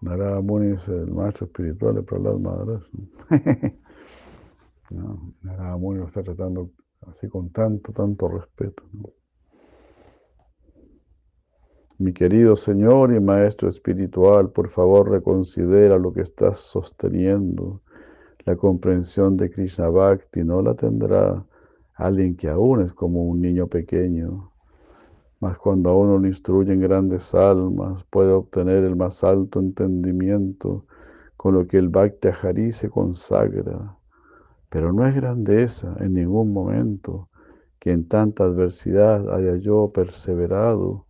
Narada Muni es el maestro espiritual de Prahlad. ¿no? No, Narada Muni lo está tratando así con tanto, tanto respeto. ¿no? Mi querido Señor y Maestro espiritual, por favor reconsidera lo que estás sosteniendo. La comprensión de Krishna Bhakti no la tendrá alguien que aún es como un niño pequeño. Mas cuando a uno lo instruyen grandes almas, puede obtener el más alto entendimiento con lo que el Bhakti se consagra. Pero no es grandeza en ningún momento que en tanta adversidad haya yo perseverado,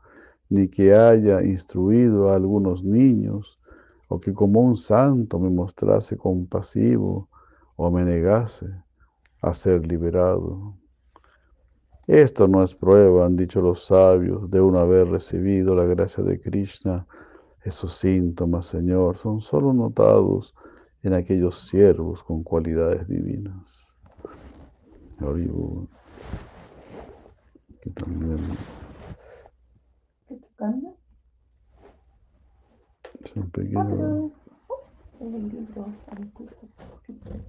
ni que haya instruido a algunos niños, o que como un santo me mostrase compasivo o me negase a ser liberado. Esto no es prueba, han dicho los sabios, de uno haber recibido la gracia de Krishna. Esos síntomas, Señor, son solo notados en aquellos siervos con cualidades divinas. Que también. Pequeño. El libro,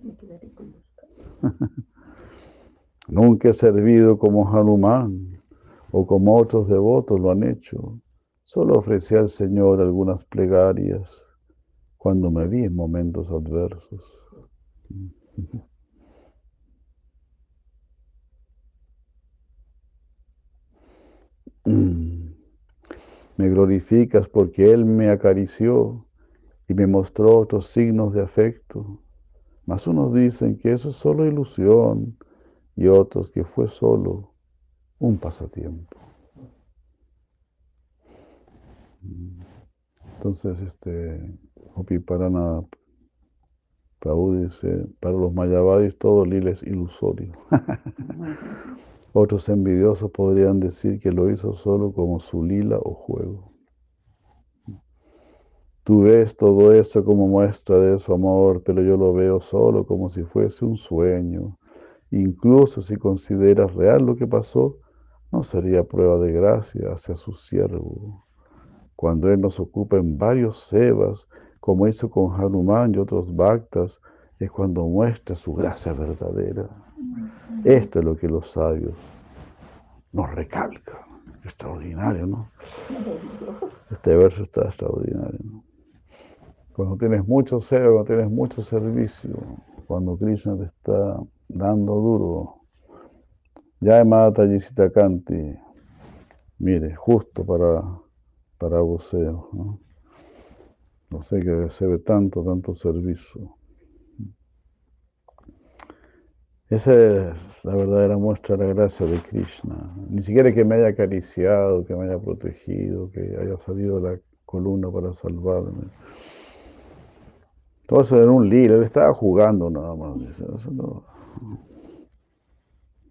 me quedaré con los Nunca he servido como Hanuman o como otros devotos lo han hecho. Solo ofrecí al Señor algunas plegarias cuando me vi en momentos adversos. Me glorificas porque Él me acarició y me mostró otros signos de afecto. Mas unos dicen que eso es solo ilusión y otros que fue solo un pasatiempo. Entonces, este, Hopi Parana Prabhu dice, para los mayavadis todo lila es ilusorio. Otros envidiosos podrían decir que lo hizo solo como su lila o juego. Tú ves todo eso como muestra de su amor, pero yo lo veo solo como si fuese un sueño. Incluso si consideras real lo que pasó, no sería prueba de gracia hacia su siervo. Cuando Él nos ocupa en varios sevas, como hizo con Hanuman y otros bhaktas, es cuando muestra su gracia verdadera. Esto es lo que los sabios nos recalcan. Extraordinario, ¿no? Este verso está extraordinario. ¿no? Cuando tienes mucho seva, cuando tienes mucho servicio, cuando Krishna te está dando duro, ya Mata Kanti, mire, justo para, para voceo, ¿no? Sé que ve tanto, tanto servicio. Esa es la verdadera muestra de la gracia de Krishna. Ni siquiera que me haya acariciado, que me haya protegido, que haya salido de la columna para salvarme. Todo eso era un líder, él estaba jugando nada más.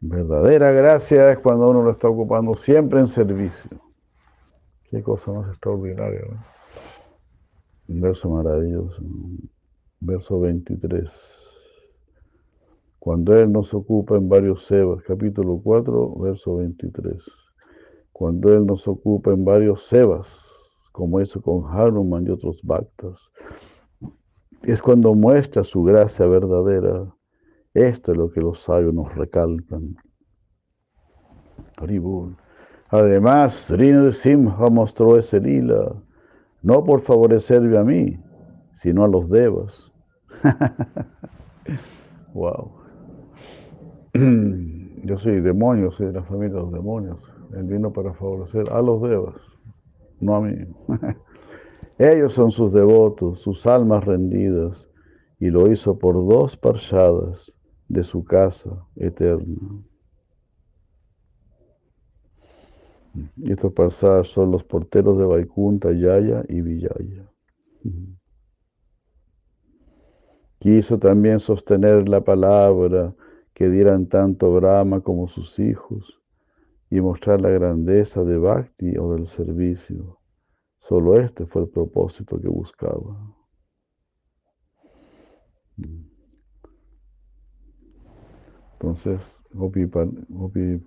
Verdadera gracia es cuando uno lo está ocupando siempre en servicio. Qué cosa más extraordinaria. Un verso maravilloso. Verso 23. Cuando Él nos ocupa en varios sebas, capítulo 4, verso 23. Cuando Él nos ocupa en varios sebas, como eso con Hanuman y otros bhaktas, es cuando muestra su gracia verdadera. Esto es lo que los sabios nos recalcan. Además, Sri Simha mostró ese lila, no por favorecerme a mí, sino a los devas. wow. Yo soy demonio, soy de la familia de los demonios. Él vino para favorecer a los devas, no a mí. Ellos son sus devotos, sus almas rendidas, y lo hizo por dos parchadas de su casa eterna. Estos pasajes son los porteros de Vaikunta, Yaya y Villaya. Quiso también sostener la palabra que dieran tanto Brahma como sus hijos y mostrar la grandeza de Bhakti o del servicio. Solo este fue el propósito que buscaba. Entonces, Gopi, Gopi,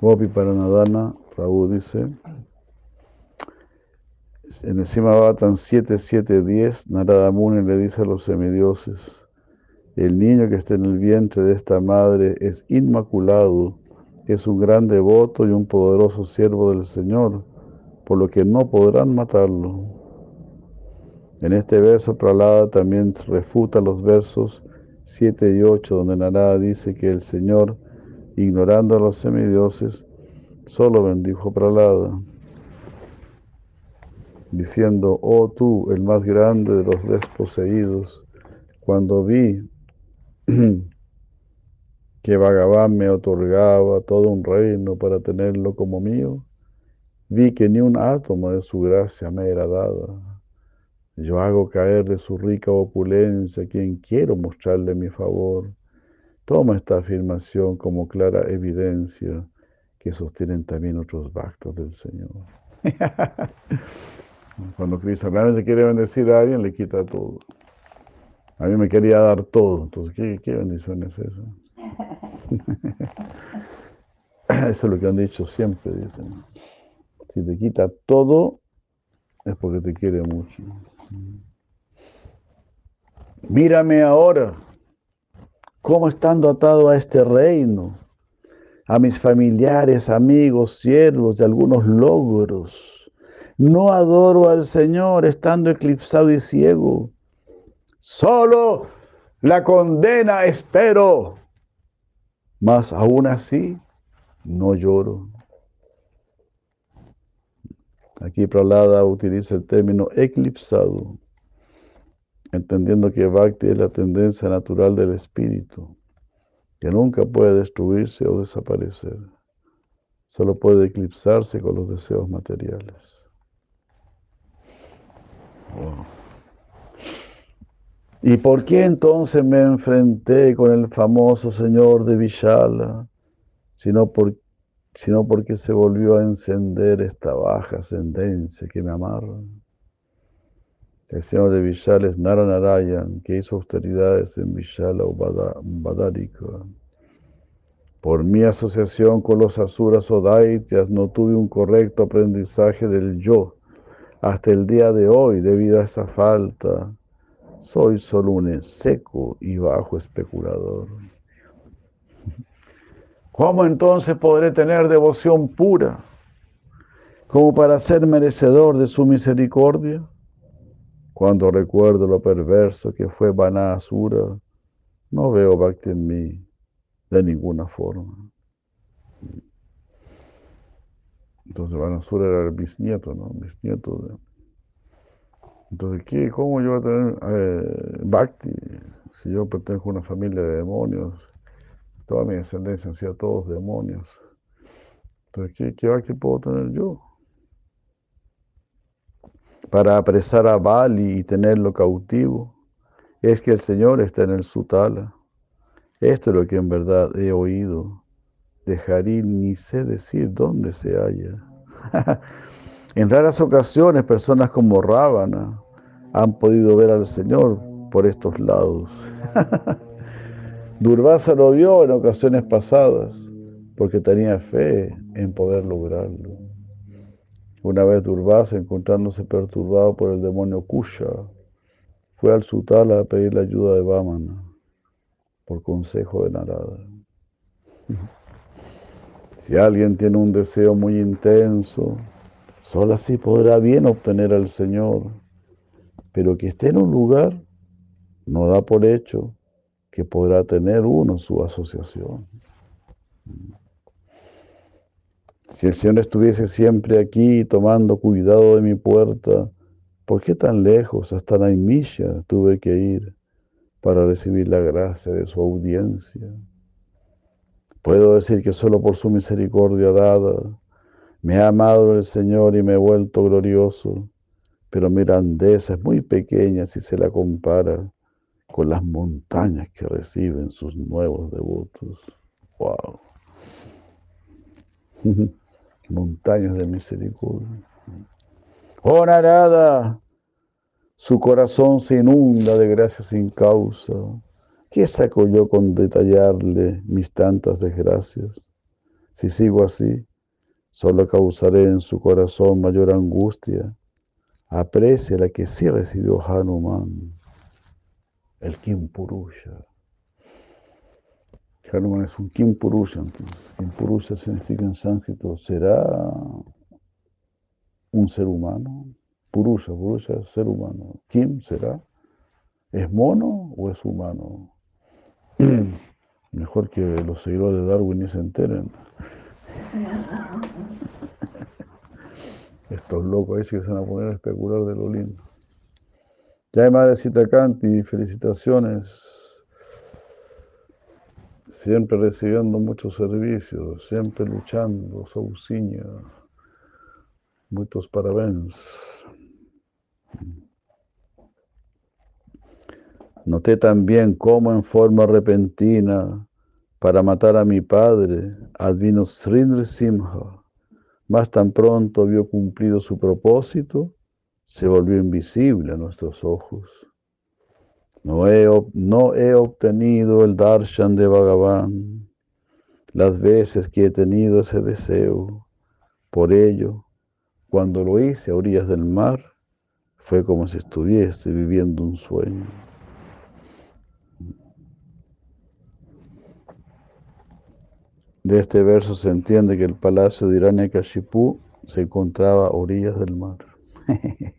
Gopi Paranadana, Prabhu dice, en el Simabhatan 7.7.10, Narada Muni le dice a los semidioses, el niño que está en el vientre de esta madre es inmaculado es un gran devoto y un poderoso siervo del Señor, por lo que no podrán matarlo. En este verso Pralada también refuta los versos 7 y 8, donde Narada dice que el Señor, ignorando a los semidioses, solo bendijo a Pralada, diciendo, oh tú, el más grande de los desposeídos, cuando vi que Bhagavan me otorgaba todo un reino para tenerlo como mío, vi que ni un átomo de su gracia me era dada. Yo hago caer de su rica opulencia a quien quiero mostrarle mi favor, Toma esta afirmación como clara evidencia que sostienen también otros bhaktas del Señor. Cuando Cristo realmente quiere bendecir a alguien, le quita todo. A mí me quería dar todo, entonces, ¿qué, qué bendición es esa? Eso es lo que han dicho siempre, dicen. Si te quita todo, es porque te quiere mucho. Mírame ahora, cómo estando atado a este reino, a mis familiares, amigos, siervos y algunos logros. No adoro al Señor estando eclipsado y ciego. Solo la condena espero. Mas aún así no lloro. Aquí Pralada utiliza el término eclipsado, entendiendo que Bhakti es la tendencia natural del espíritu que nunca puede destruirse o desaparecer. Solo puede eclipsarse con los deseos materiales. ¿Y por qué entonces me enfrenté con el famoso señor de Vishala? Sino, por, sino porque se volvió a encender esta baja ascendencia que me amarra. El señor de Vishal es Naranarayan, que hizo austeridades en Vishala o Badarika. Por mi asociación con los asuras o daityas no tuve un correcto aprendizaje del yo. Hasta el día de hoy, debido a esa falta, soy solo un seco y bajo especulador. ¿Cómo entonces podré tener devoción pura como para ser merecedor de su misericordia? Cuando recuerdo lo perverso que fue Banasura, no veo Bhakti en mí de ninguna forma. Entonces Banasura era el bisnieto, ¿no? Bisnieto de... Entonces, ¿qué? ¿cómo yo voy a tener eh, Bhakti si yo pertenezco a una familia de demonios? Toda mi descendencia han sido todos demonios. Entonces, ¿qué, qué puedo tener yo? para apresar a Bali y tenerlo cautivo, es que el Señor está en el Sutala. Esto es lo que en verdad he oído. De Haril ni sé decir dónde se halla. en raras ocasiones, personas como Rábana han podido ver al Señor por estos lados. Durvasa lo vio en ocasiones pasadas porque tenía fe en poder lograrlo. Una vez Durvasa, encontrándose perturbado por el demonio Kusha, fue al Sutala a pedir la ayuda de Vamana por consejo de Narada. Si alguien tiene un deseo muy intenso, solo así podrá bien obtener al Señor, pero que esté en un lugar no da por hecho que podrá tener uno su asociación. Si el Señor estuviese siempre aquí tomando cuidado de mi puerta, ¿por qué tan lejos hasta Naimisha tuve que ir para recibir la gracia de su audiencia? Puedo decir que solo por su misericordia dada me ha amado el Señor y me he vuelto glorioso, pero mi grandeza es muy pequeña si se la compara con las montañas que reciben sus nuevos devotos. ¡Wow! montañas de misericordia. Oh Narada, su corazón se inunda de gracia sin causa. ¿Qué saco yo con detallarle mis tantas desgracias? Si sigo así, solo causaré en su corazón mayor angustia. Aprecia la que sí recibió Hanuman, el Kim Purusha. Hanuman es un Kim Purusha, entonces Kim Purusha significa en sánscrito, ¿será un ser humano? Purusha, Purusha es ser humano. Kim será, ¿es mono o es humano? Mejor que los seguidores de Darwin ni se enteren. Estos locos ahí que se van a poner a especular de lo lindo. Hay Madrecita Canti, felicitaciones siempre recibiendo muchos servicios, siempre luchando, Sauciña. Muchos parabéns. Noté también cómo en forma repentina para matar a mi padre, advino Srindra Simha, más tan pronto vio cumplido su propósito, se volvió invisible a nuestros ojos. No he, no he obtenido el darshan de Bhagavan las veces que he tenido ese deseo. Por ello, cuando lo hice a orillas del mar, fue como si estuviese viviendo un sueño. De este verso se entiende que el palacio de Hiranyakashipu se encontraba a orillas del mar.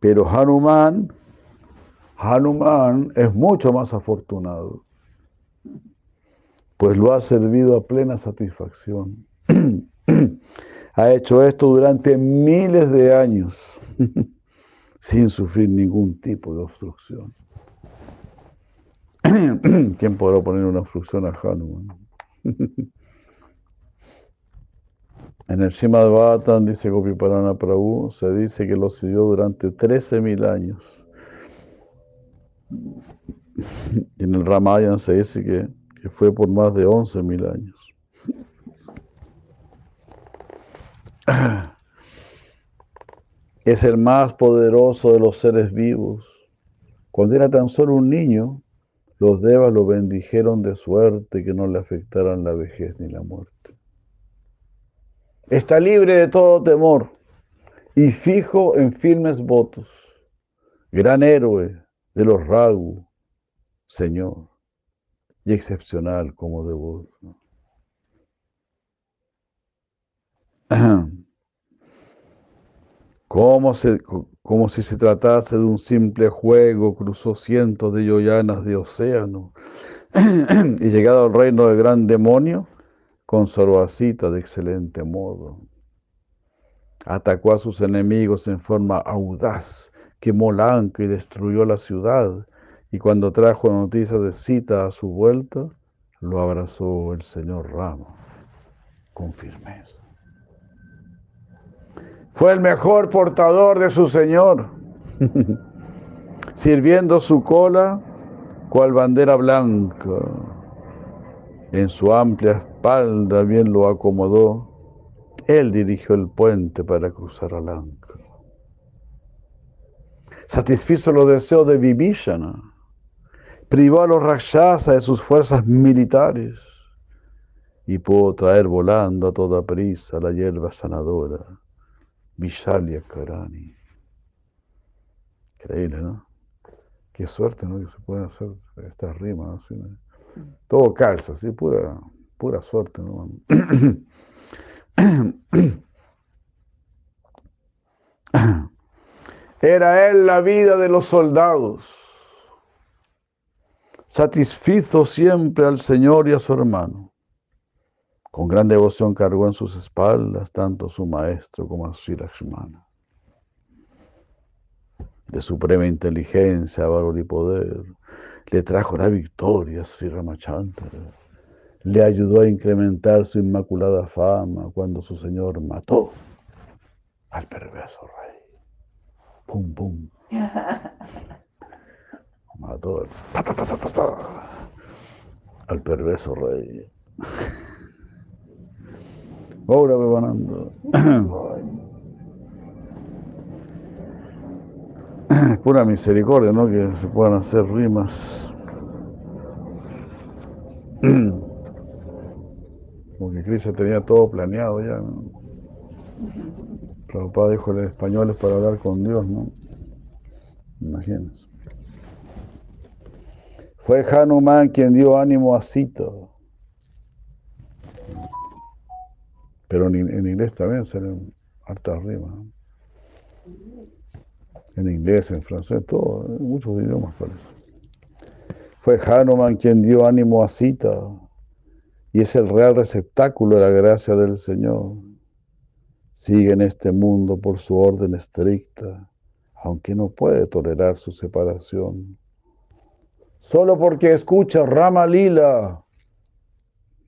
Pero Hanuman, Hanuman es mucho más afortunado, pues lo ha servido a plena satisfacción. ha hecho esto durante miles de años sin sufrir ningún tipo de obstrucción. ¿Quién podrá poner una obstrucción a Hanuman? En el Shimad Bhattan, dice Gopiparana Prabhu, se dice que lo siguió durante 13.000 años. Y en el Ramayana se dice que, que fue por más de 11.000 años. Es el más poderoso de los seres vivos. Cuando era tan solo un niño, los devas lo bendijeron de suerte que no le afectaran la vejez ni la muerte. Está libre de todo temor y fijo en firmes votos. Gran héroe de los Ragu, Señor, y excepcional como devoto. Como, como si se tratase de un simple juego, cruzó cientos de yoyanas de océano y llegado al reino del gran demonio, conservó a Cita de excelente modo. Atacó a sus enemigos en forma audaz, quemó Lanka y destruyó la ciudad, y cuando trajo noticias de Cita a su vuelta, lo abrazó el señor Rama con firmeza. Fue el mejor portador de su Señor, sirviendo su cola cual bandera blanca. En su amplia espalda bien lo acomodó. Él dirigió el puente para cruzar a Lanka. Satisfizo los deseos de Vibhishana. Privó a los Rakshasa de sus fuerzas militares y pudo traer volando a toda prisa la hierba sanadora Vishalia Karani. Increíble, ¿no? Qué suerte, ¿no? Que se pueden hacer estas rimas. Todo calza, ¿sí? Pura, pura suerte, ¿no? Era él la vida de los soldados. Satisfizo siempre al Señor y a su hermano. Con gran devoción cargó en sus espaldas tanto su maestro como a Sri Lakshmana. De suprema inteligencia, valor y poder, le trajo la victoria a Sri Ramachandra. Le ayudó a incrementar su inmaculada fama cuando su señor mató al perverso rey. Pum, pum. Mató al perverso rey. Ahora preparando. Pura misericordia, ¿no? Que se puedan hacer rimas. Porque Cristo tenía todo planeado ya. ¿no? Prabhupada dijo en español es para hablar con Dios, ¿no? Imagínense. Fue Hanuman quien dio ánimo a Sito. Pero en, inglés también salen hartas rimas. En inglés, en francés, todo, en muchos idiomas parece. Fue Hanuman quien dio ánimo a Sita y es el real receptáculo de la gracia del Señor. Sigue en este mundo por su orden estricta, aunque no puede tolerar su separación. Solo porque escucha Rama Lila,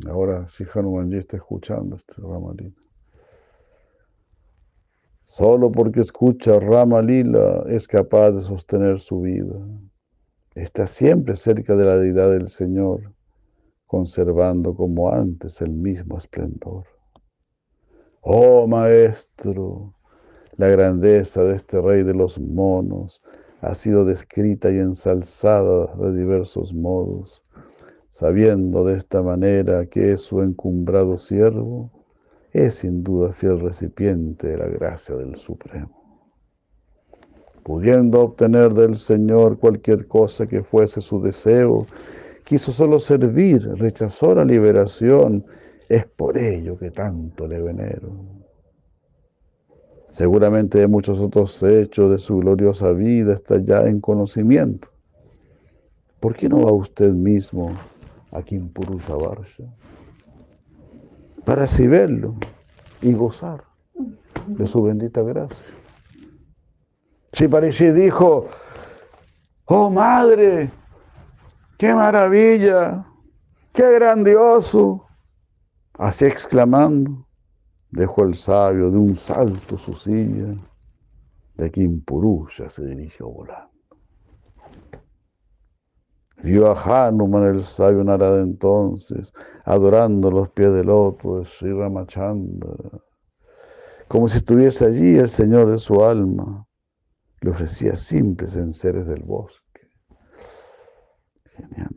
Ahora si Hanumanji está escuchando este Ramalila. Solo porque escucha Rama Lila es capaz de sostener su vida. Está siempre cerca de la deidad del Señor, conservando como antes el mismo esplendor. Oh Maestro, la grandeza de este rey de los monos ha sido descrita y ensalzada de diversos modos, sabiendo de esta manera que es su encumbrado siervo, es sin duda fiel recipiente de la gracia del Supremo. Pudiendo obtener del Señor cualquier cosa que fuese su deseo, quiso solo servir, rechazó la liberación, es por ello que tanto le venero. Seguramente de muchos otros hechos de su gloriosa vida está ya en conocimiento. ¿Por qué no va usted mismo a Kimpurusha Varsha? Para así verlo y gozar de su bendita gracia. Shiparishi dijo, oh madre, qué maravilla, qué grandioso. Así exclamando, dejó el sabio de un salto su silla, de Kimpurusha se dirigió volando. Vio a Hanuman el sabio Narada entonces, adorando los pies del loto de Sri Ramachandra, como si estuviese allí el Señor de su alma, le ofrecía simples enseres del bosque. Genial.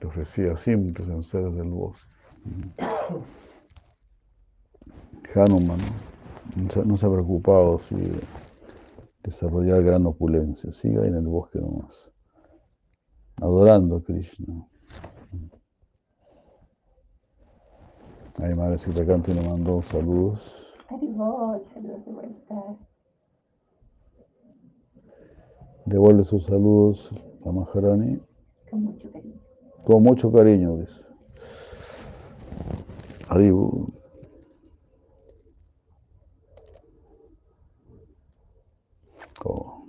Le ofrecía simples enseres del bosque. Hanuman no se ha preocupado si desarrollar gran opulencia, sigue ahí en el bosque nomás, adorando a Krishna. Ahí Madrecita Canti nos mandó saludos. Saludos de vuelta. Devuelve sus saludos a Maharani Con mucho cariño. con mucho cariño, dice. Haribol. Oh.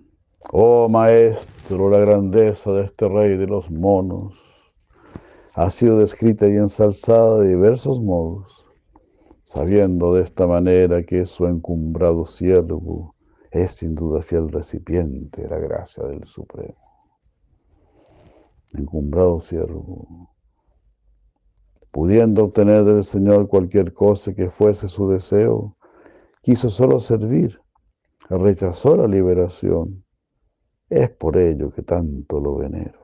oh maestro, la grandeza de este rey de los monos ha sido descrita y ensalzada de diversos modos, sabiendo de esta manera que su encumbrado siervo es sin duda fiel recipiente de la gracia del Supremo. Encumbrado siervo, pudiendo obtener del Señor cualquier cosa que fuese su deseo, quiso solo servir rechazó la liberación, es por ello que tanto lo venero.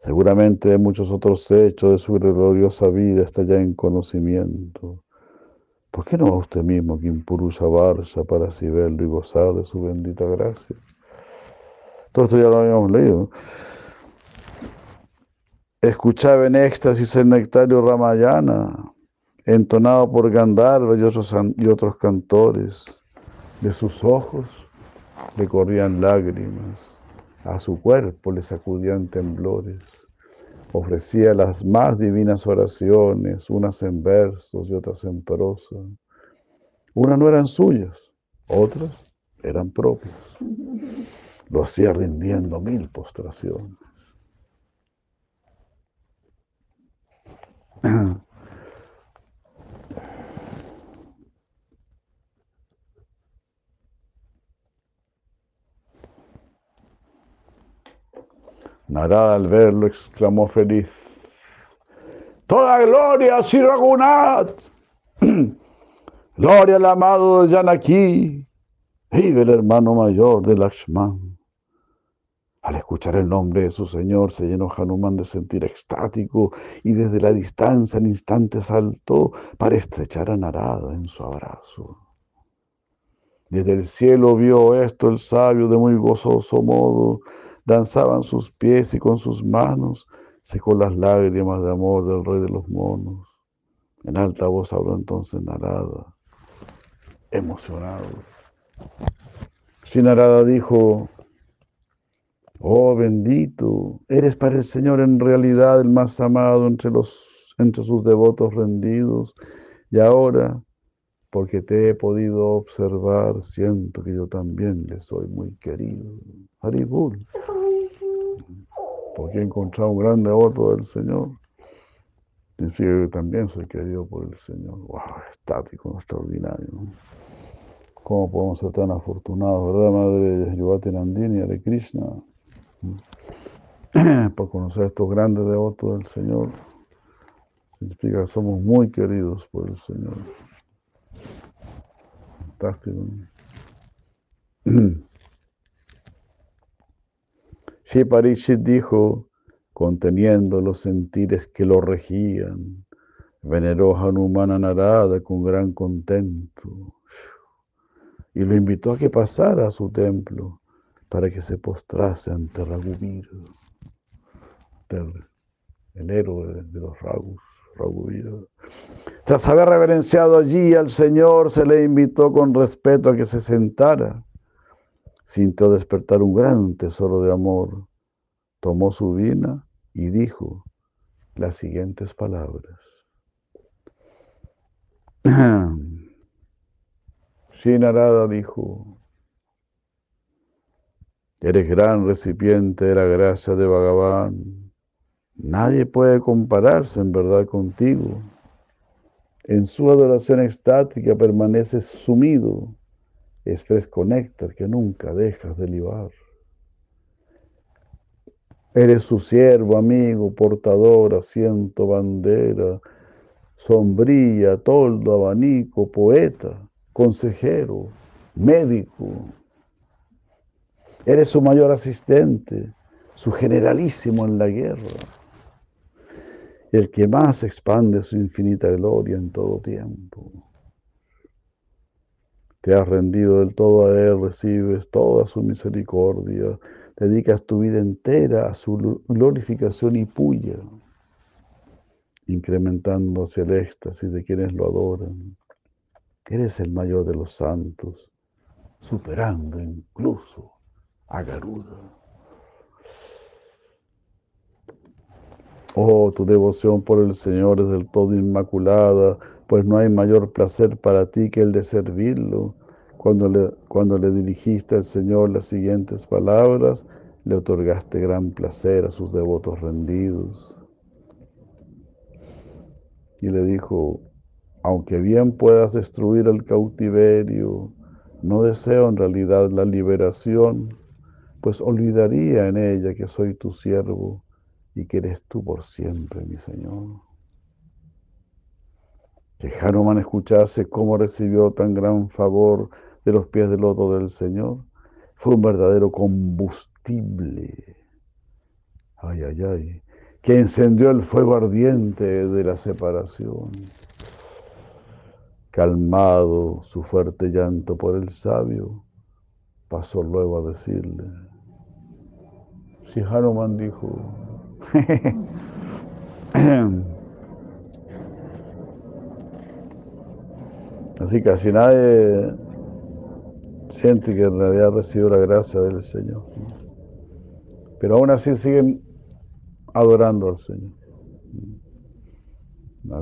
Seguramente muchos otros hechos de su gloriosa vida está ya en conocimiento. ¿Por qué no va usted mismo a Kimpurusha Varsha para así y gozar de su bendita gracia? Todo esto ya lo habíamos leído. Escuchaba en éxtasis el nectario Ramayana, entonado por Gandharva y otros, y otros cantores. De sus ojos le corrían lágrimas, a su cuerpo le sacudían temblores. Ofrecía las más divinas oraciones, unas en versos y otras en prosa. Unas no eran suyas, otras eran propias. Lo hacía rindiendo mil postraciones. Narada al verlo exclamó feliz. Toda gloria a Sri gloria al amado de. Vive el hermano mayor de Lakshman. Al escuchar el nombre de su señor se llenó Hanuman de sentir extático y desde la distancia al instante saltó para estrechar a Narada en su abrazo. Desde el cielo vio esto el sabio de muy gozoso modo danzaban sus pies y con sus manos secó las lágrimas de amor del rey de los monos. En alta voz habló entonces Narada, emocionado. Si Narada dijo, oh bendito, eres para el Señor en realidad el más amado entre, los, entre sus devotos rendidos, y ahora, porque te he podido observar, siento que yo también le soy muy querido. Haribul porque he encontrado un gran devoto del Señor, significa que también soy querido por el Señor. ¡Wow! Estático, extraordinario. ¿Cómo podemos ser tan afortunados, verdad, Madre Yuvati Nandini, de Krishna? por conocer a estos grandes devotos del Señor. Significa que somos muy queridos por el Señor. Fantástico. Shri dijo, conteniendo los sentires que lo regían, veneró a Hanumana Narada con gran contento y lo invitó a que pasara a su templo para que se postrase ante Raghuvir, el héroe de los Ragus. Tras haber reverenciado allí al Señor, se le invitó con respeto a que se sentara. Sintió despertar un gran tesoro de amor. Tomó su vina y dijo las siguientes palabras. Shinarada dijo, eres gran recipiente de la gracia de Bhagavan. Nadie puede compararse en verdad contigo. En su adoración extática permaneces sumido. Es fresco que nunca dejas de libar. Eres su siervo, amigo, portador, asiento, bandera, sombrilla, toldo, abanico, poeta consejero, médico. Eres su mayor asistente, su generalísimo en la guerra, el que más expande su infinita gloria en todo tiempo. Te has rendido del todo a Él, recibes toda su misericordia, dedicas tu vida entera a su glorificación y puya, incrementando hacia el éxtasis de quienes lo adoran. Eres el mayor de los santos, superando incluso a Garuda. Oh, tu devoción por el Señor es del todo inmaculada, pues no hay mayor placer para ti que el de servirlo. Cuando le, cuando le dirigiste al Señor las siguientes palabras, le otorgaste gran placer a sus devotos rendidos. Y le dijo, aunque bien puedas destruir el cautiverio, no deseo en realidad la liberación, pues olvidaría en ella que soy tu siervo y que eres tú por siempre, mi Señor. Que Hanuman escuchase cómo recibió tan gran favor de los pies del loto del Señor, fue un verdadero combustible. Ay, ay, ay, que encendió el fuego ardiente de la separación. Calmado su fuerte llanto por el sabio, pasó luego a decirle, si Hanuman dijo, así casi nadie siente que en realidad recibió la gracia del Señor, pero aún así siguen adorando al Señor.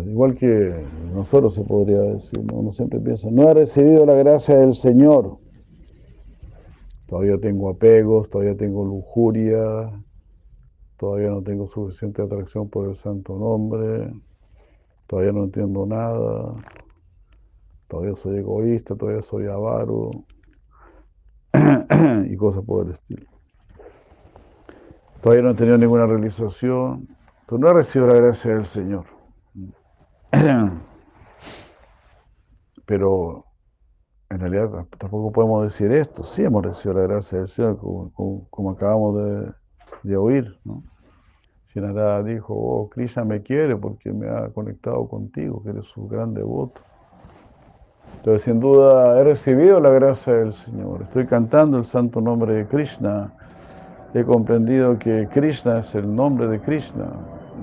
Igual que nosotros se podría decir, uno siempre piensa, no he recibido la gracia del Señor. Todavía tengo apegos, todavía tengo lujuria, todavía no tengo suficiente atracción por el santo nombre, todavía no entiendo nada, todavía soy egoísta, todavía soy avaro y cosas por el estilo. Todavía no he tenido ninguna realización, pero no he recibido la gracia del Señor. Pero en realidad tampoco podemos decir esto. Sí hemos recibido la gracia del Señor, como, acabamos de, oír. ¿no? Shinara dijo, oh, Krishna me quiere porque me ha conectado contigo, que eres su gran devoto. Entonces, sin duda, he recibido la gracia del Señor. Estoy cantando el santo nombre de Krishna. He comprendido que Krishna es el nombre de Krishna,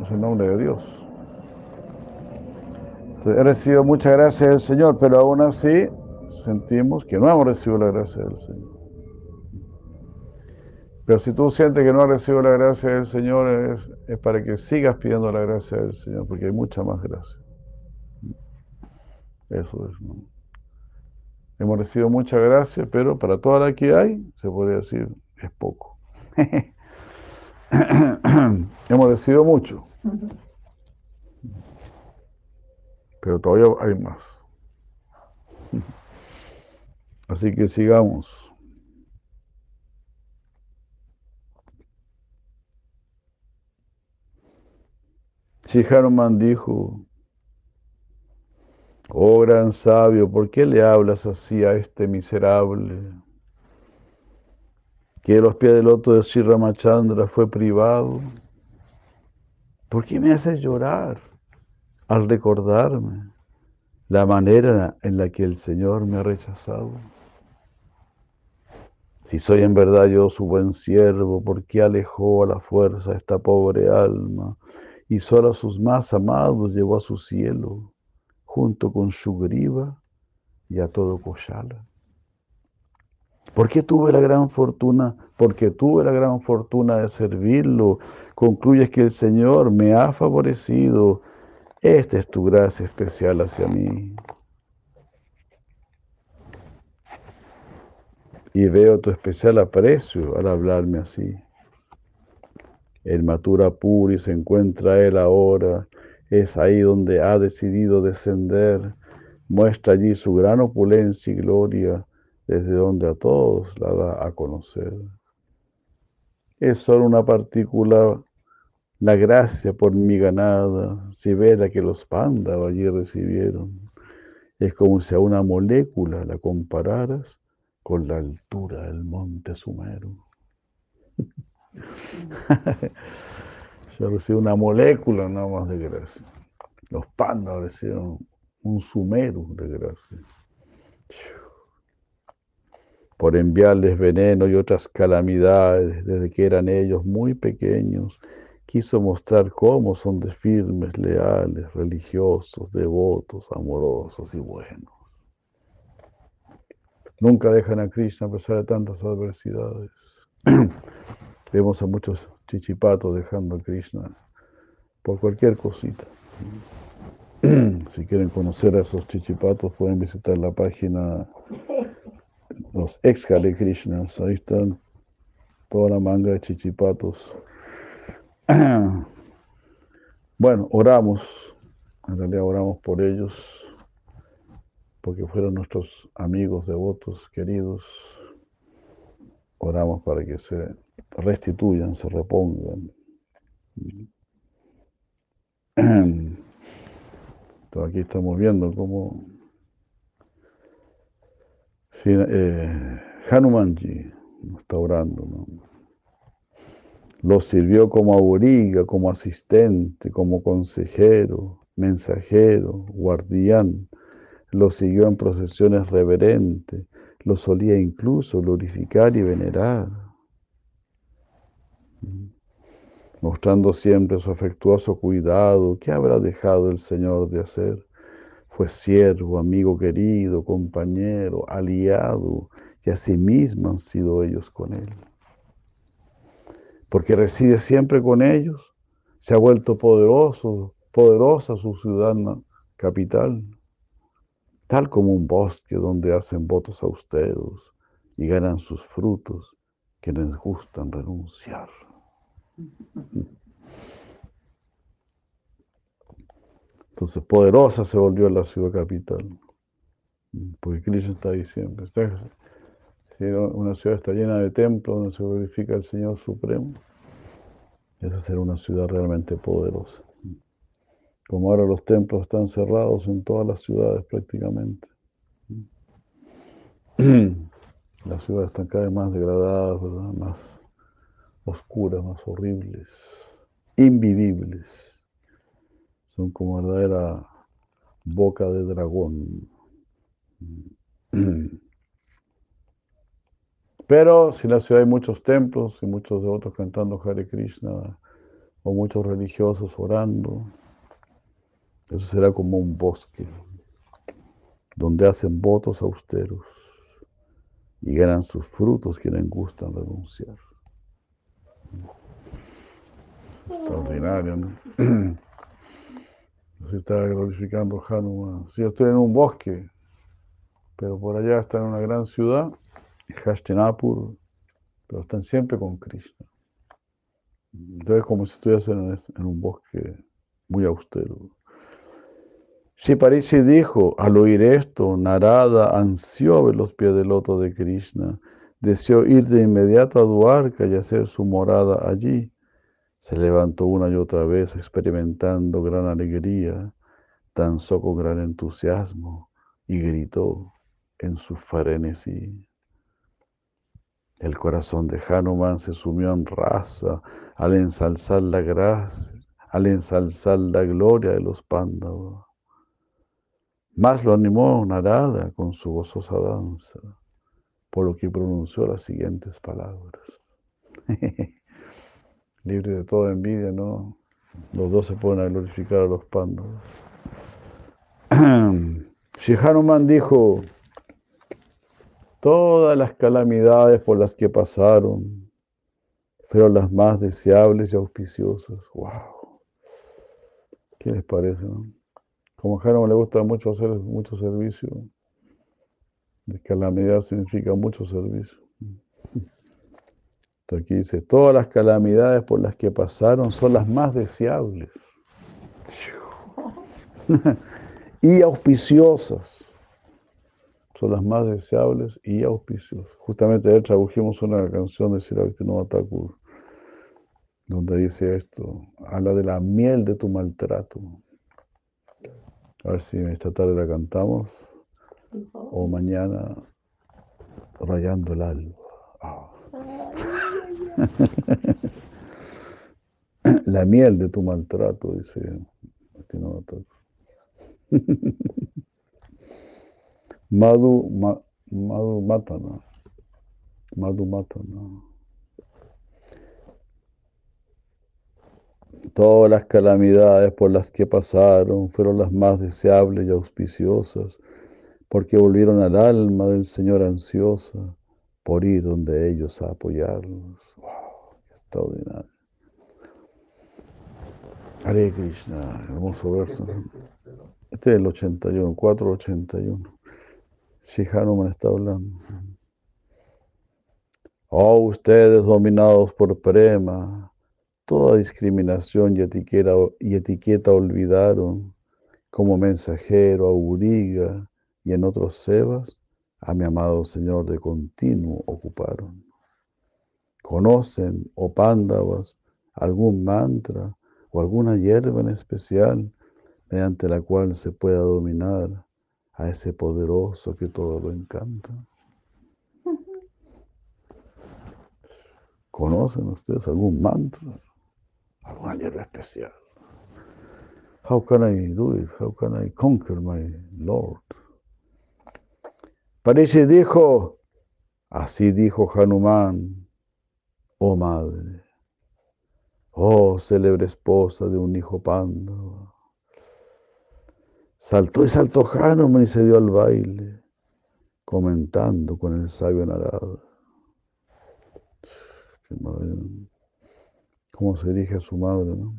es el nombre de Dios. He recibido mucha gracia del Señor, pero aún así sentimos que no hemos recibido la gracia del Señor. Pero si tú sientes que no has recibido la gracia del Señor, es, para que sigas pidiendo la gracia del Señor, porque hay mucha más gracia. Eso es. ¿no? Hemos recibido mucha gracia, pero para toda la que hay, se podría decir, es poco. hemos recibido mucho pero todavía hay más. Así que sigamos. Si Hanuman dijo, oh gran sabio, ¿por qué le hablas así a este miserable? Que los pies del loto de Sri Ramachandra fue privado. ¿Por qué me haces llorar al recordarme la manera en la que el Señor me ha rechazado? Si soy en verdad yo su buen siervo, ¿por qué alejó a la fuerza esta pobre alma y solo a sus más amados llevó a su cielo, junto con su griva y a todo Koshala? ¿Por qué tuve la gran fortuna? Porque tuve la gran fortuna de servirlo. Concluyes que el Señor me ha favorecido. Esta es tu gracia especial hacia mí. Y veo tu especial aprecio al hablarme así. El Matura Puri se encuentra él ahora. Es ahí donde ha decidido descender. Muestra allí su gran opulencia y gloria desde donde a todos la da a conocer. Es solo una partícula, la gracia por mi ganada, si ve la que los pandas allí recibieron. Es como si a una molécula la compararas con la altura del monte Sumero. Se recibe una molécula nada más de gracia. Los pandas recibieron un sumero de gracia por enviarles veneno y otras calamidades desde que eran ellos muy pequeños, quiso mostrar cómo son de firmes, leales, religiosos, devotos, amorosos y buenos. Nunca dejan a Krishna a pesar de tantas adversidades. Vemos a muchos chichipatos dejando a Krishna por cualquier cosita. Si quieren conocer a esos chichipatos, pueden visitar la página los ex Hare Krishnas, ahí están toda la manga de chichipatos. Bueno, oramos, en realidad oramos por ellos, porque fueron nuestros amigos, devotos, queridos. Oramos para que se restituyan, se repongan. Aquí estamos viendo cómo eh, Hanumanji está orando, ¿no? Lo sirvió como auriga, como asistente, como consejero, mensajero, guardián. Lo siguió en procesiones reverentes. Lo solía incluso glorificar y venerar. Mostrando siempre su afectuoso cuidado, ¿qué habrá dejado el Señor de hacer? Fue siervo, amigo querido, compañero, aliado, y asimismo han sido ellos con él. Porque reside siempre con ellos, se ha vuelto poderoso, poderosa su ciudad capital, tal como un bosque donde hacen votos austeros y ganan sus frutos que les gustan renunciar. Entonces, poderosa se volvió la ciudad capital. Porque Cristo está siempre. si una ciudad está llena de templos donde se glorifica el Señor Supremo, esa será una ciudad realmente poderosa. Como ahora los templos están cerrados en todas las ciudades prácticamente. Las ciudades están cada vez más degradadas, más oscuras, más horribles, invivibles son como verdadera boca de dragón. Pero si en la ciudad hay muchos templos y muchos devotos cantando Hare Krishna o muchos religiosos orando, eso será como un bosque donde hacen votos austeros y ganan sus frutos quienes gustan renunciar. Extraordinario, ¿no? Se está glorificando Hanuman. Si yo estoy en un bosque, pero por allá está en una gran ciudad, Hastinapur, pero están siempre con Krishna. Entonces, como si estuviesen en un bosque muy austero. Shiparishi dijo, al oír esto, Narada ansió ver los pies del loto de Krishna, deseó ir de inmediato a Duarca y hacer su morada allí. Se levantó una y otra vez experimentando gran alegría, danzó con gran entusiasmo y gritó en su frenesí. El corazón de Hanuman se sumió en raza al ensalzar la gracia, al ensalzar la gloria de los Pándavas. Más lo animó Narada con su gozosa danza, por lo que pronunció las siguientes palabras. Libre de toda envidia, ¿no? Los dos se ponen a glorificar a los Pándavas. Shi Hanuman dijo, todas las calamidades por las que pasaron, pero las más deseables y auspiciosas. ¡Wow! ¿Qué les parece? No? Como a Hanuman le gusta mucho hacer mucho servicio, de calamidad significa mucho servicio. Aquí dice, todas las calamidades por las que pasaron son las más deseables y auspiciosas son las más deseables y auspiciosas. Justamente ayer tradujimos una canción de Siractinova Thakur, donde dice esto, habla de la miel de tu maltrato. A ver si esta tarde la cantamos o mañana rayando el alba. La miel de tu maltrato, dice. Madhu, ma, Madhu Matana. Madhu Matana. Todas las calamidades por las que pasaron fueron las más deseables y auspiciosas, porque volvieron al alma del Señor ansiosa por ir donde ellos a apoyarlos. ¡Wow! ¡Qué extraordinario! Hare Krishna, hermoso verso. Este es el 81, 481. Si Hanuman está hablando. Oh, ustedes dominados por prema, toda discriminación y etiqueta, y etiqueta olvidaron, como mensajero a Uriga y en otros sebas, a mi amado Señor de continuo ocuparon. ¿Conocen, oh pándavas, algún mantra o alguna hierba en especial mediante la cual se pueda dominar a ese poderoso que todo lo encanta. ¿Conocen ustedes algún mantra? ¿Alguna hierba especial? How can I do it? How can I conquer my Lord? Parece dijo, así dijo Hanuman, oh madre, oh célebre esposa de un hijo pándava Saltó y saltó Hanuman y se dio al baile, comentando con el sabio Narada. ¿Cómo se dirige a su madre, no?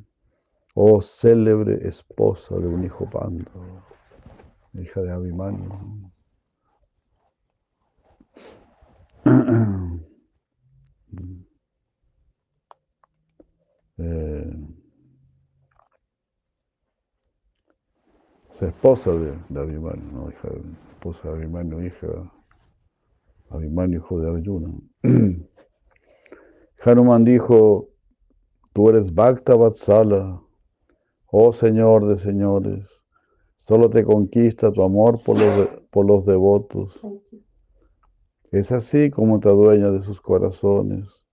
Oh, célebre esposa de un hijo pando, hija de Abhimanyu. Eh, es esposa de, de Abhimanyu, no hija de, esposa de Abhimanyu, hija de Abhimanyu, hijo de Arjuna. Hanuman dijo, tú eres Bhakta Vatsala, oh Señor de señores, solo te conquista tu amor por los, por los devotos. Es así como te adueñas de sus corazones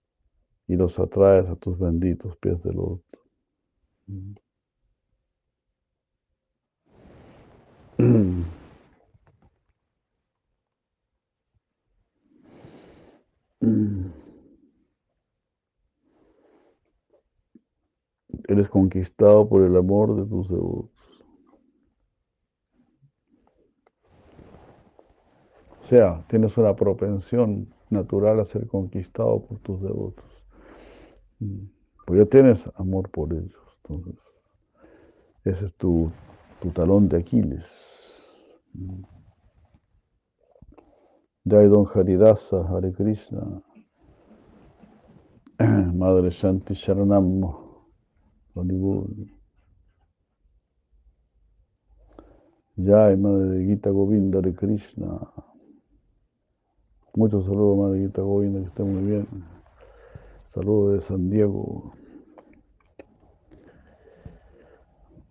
y los atraes a tus benditos pies de loto. Eres conquistado por el amor de tus devotos. O sea, tienes una propensión natural a ser conquistado por tus devotos. Pues ya tienes amor por ellos. Entonces, ese es tu talón de Aquiles. Jai Don Haridasa, Hare Krishna, Madre Shanti Sharanam. Jai, Madre Gita Govinda, Hare Krishna. Muchos saludos, Madre Gita Govinda, que esté muy bien. Saludos de San Diego.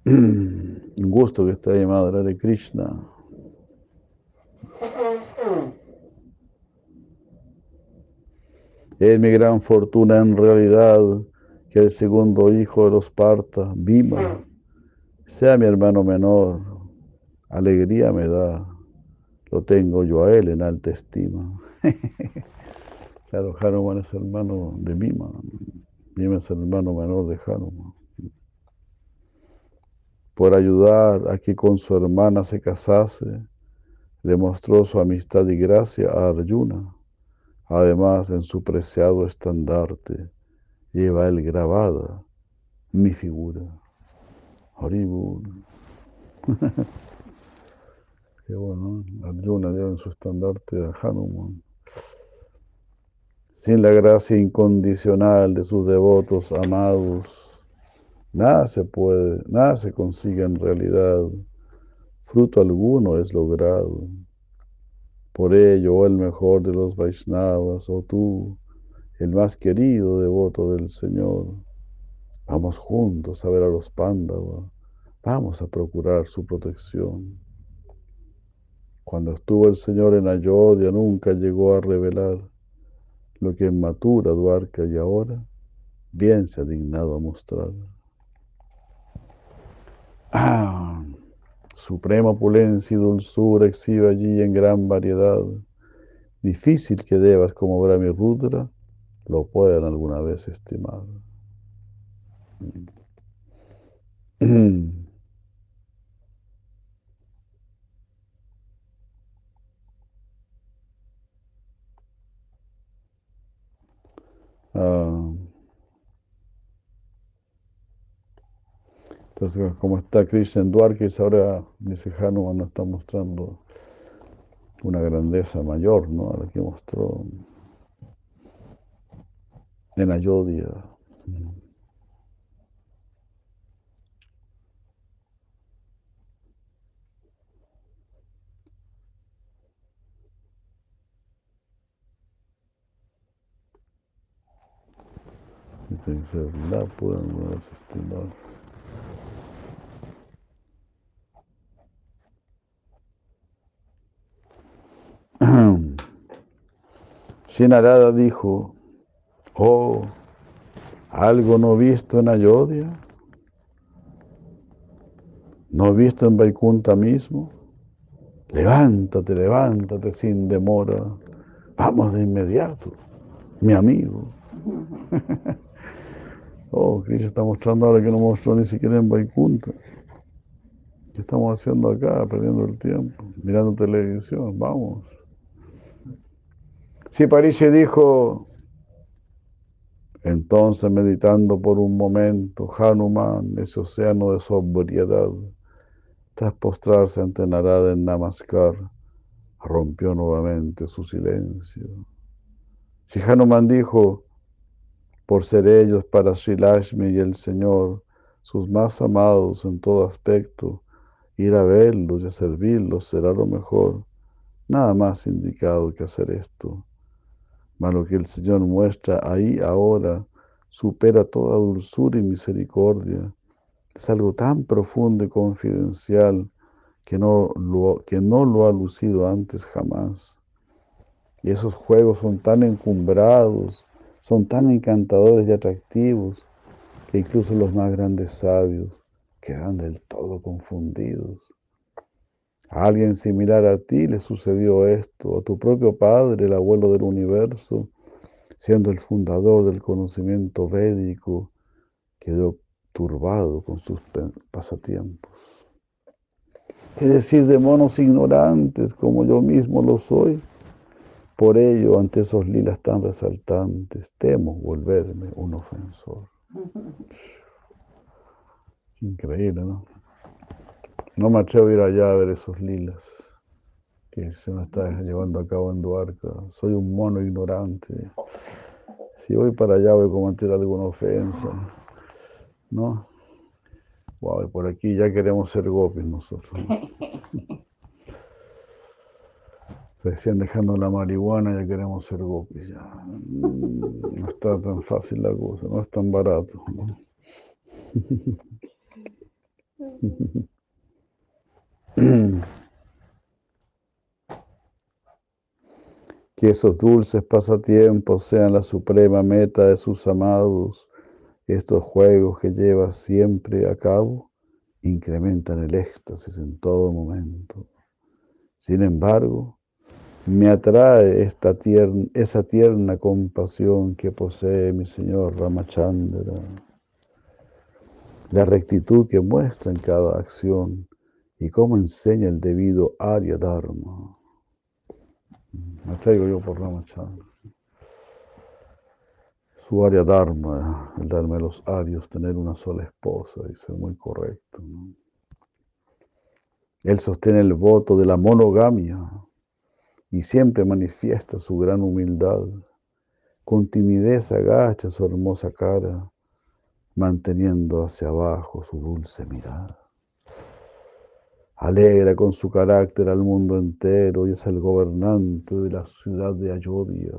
Un gusto que esté ahí, Madre Krishna. Es mi gran fortuna en realidad que el segundo hijo de los Parta, Bhima, sea mi hermano menor. Alegría me da. Lo tengo yo a él en alta estima. claro, Hanuman es hermano de Bhima. Bhima es el hermano menor de Hanuman por ayudar a que con su hermana se casase, demostró su amistad y gracia a Arjuna. Además, en su preciado estandarte lleva él grabada mi figura. Horrible. Qué bueno, Arjuna lleva en su estandarte a Hanuman. Sin la gracia incondicional de sus devotos amados, Nada se puede, nada se consigue en realidad, fruto alguno es logrado. Por ello, oh el mejor de los Vaishnavas, o oh tú, el más querido devoto del Señor, vamos juntos a ver a los Pándavas, vamos a procurar su protección. Cuando estuvo el Señor en Ayodhya nunca llegó a revelar lo que en Matura, Duarca y ahora bien se ha dignado a mostrar. Ah, suprema opulencia y dulzura exhibe allí en gran variedad. Difícil que debas como mi Rudra lo puedan alguna vez estimar. Ah. Entonces, como está Krishna en Dwarkis, ahora dice Hanuman nos está mostrando una grandeza mayor, ¿no? A la que mostró en Ayodhya. Tiene que ser la pura Shinarada dijo, oh, algo no visto en Ayodhya, no visto en Vaikunta mismo. Levántate, levántate sin demora. Vamos de inmediato, mi amigo. oh, Krishna está mostrando ahora que no mostró ni siquiera en Vaikunta. ¿Qué estamos haciendo acá? Perdiendo el tiempo, mirando televisión. Vamos. Shiparishi dijo, entonces meditando por un momento, Hanuman, ese océano de sobriedad, tras postrarse ante Narada en Namaskar, rompió nuevamente su silencio. Si Hanuman dijo, por ser ellos para Sri Lashmi y el Señor, sus más amados en todo aspecto, ir a verlos y a servirlos será lo mejor. Nada más indicado que hacer esto. Mas lo que el Señor muestra ahí ahora supera toda dulzura y misericordia. Es algo tan profundo y confidencial que no que no lo ha lucido antes jamás. Y esos juegos son tan encumbrados, son tan encantadores y atractivos, que incluso los más grandes sabios quedan del todo confundidos. A alguien similar a ti le sucedió esto, a tu propio padre, el abuelo del universo, siendo el fundador del conocimiento védico, quedó turbado con sus pasatiempos. ¿Qué decir de monos ignorantes como yo mismo lo soy? Por ello, ante esos lilas tan resaltantes, temo volverme un ofensor. Increíble, ¿no? No me atrevo a ir allá a ver esos lilas que se me está llevando a cabo en Duarca. Soy un mono ignorante. Si voy para allá voy a cometer alguna ofensa. ¿No? Wow, por aquí ya queremos ser gopis nosotros. Recién dejando la marihuana ya queremos ser gopis. Ya. Mm, no está tan fácil la cosa, no es tan barato. Que esos dulces pasatiempos sean la suprema meta de sus amados. Estos juegos que llevas siempre a cabo incrementan el éxtasis en todo momento. Sin embargo, me atrae esta tierna, esa tierna compasión que posee mi señor Ramachandra, la rectitud que muestra en cada acción y cómo enseña el debido Arya Dharma. Me traigo yo por Ramachandra. Su Arya Dharma, el darme los Aryos, tener una sola esposa ser muy correcto. Él sostiene el voto de la monogamia y siempre manifiesta su gran humildad. Con timidez agacha su hermosa cara, manteniendo hacia abajo su dulce mirada. Alegra con su carácter al mundo entero y es el gobernante de la ciudad de Ayodhya.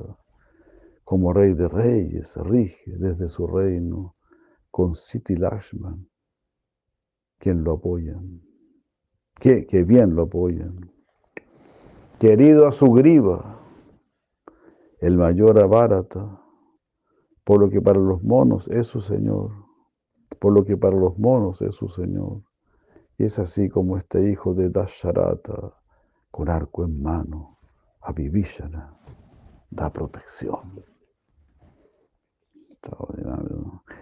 Como rey de reyes, rige desde su reino con Siti Lashman, quien lo apoyan, que, que bien lo apoyan. Querido a su griba, el mayor Abharata, por lo que para los monos es su Señor, por lo que para los monos es su Señor. Y es así como este hijo de Dasharata, con arco en mano, a Vivishana, da protección.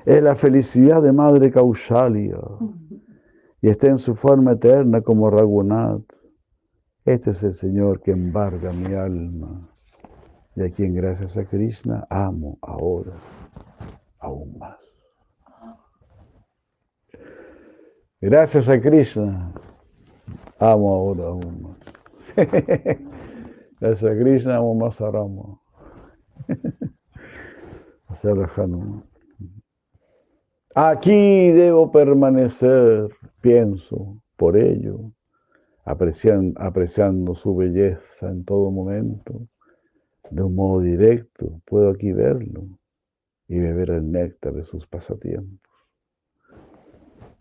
Es la felicidad de Madre Kaushalya y está en su forma eterna como Ragunath. Este es el Señor que embarga mi alma y a quien gracias a Krishna amo ahora aún más. Gracias a Krishna, amo ahora aún más. Gracias a Krishna, amo más a Rama. Aquí debo permanecer, pienso, por ello, apreciando, su belleza en todo momento, de un modo directo, puedo aquí verlo y beber el néctar de sus pasatiempos.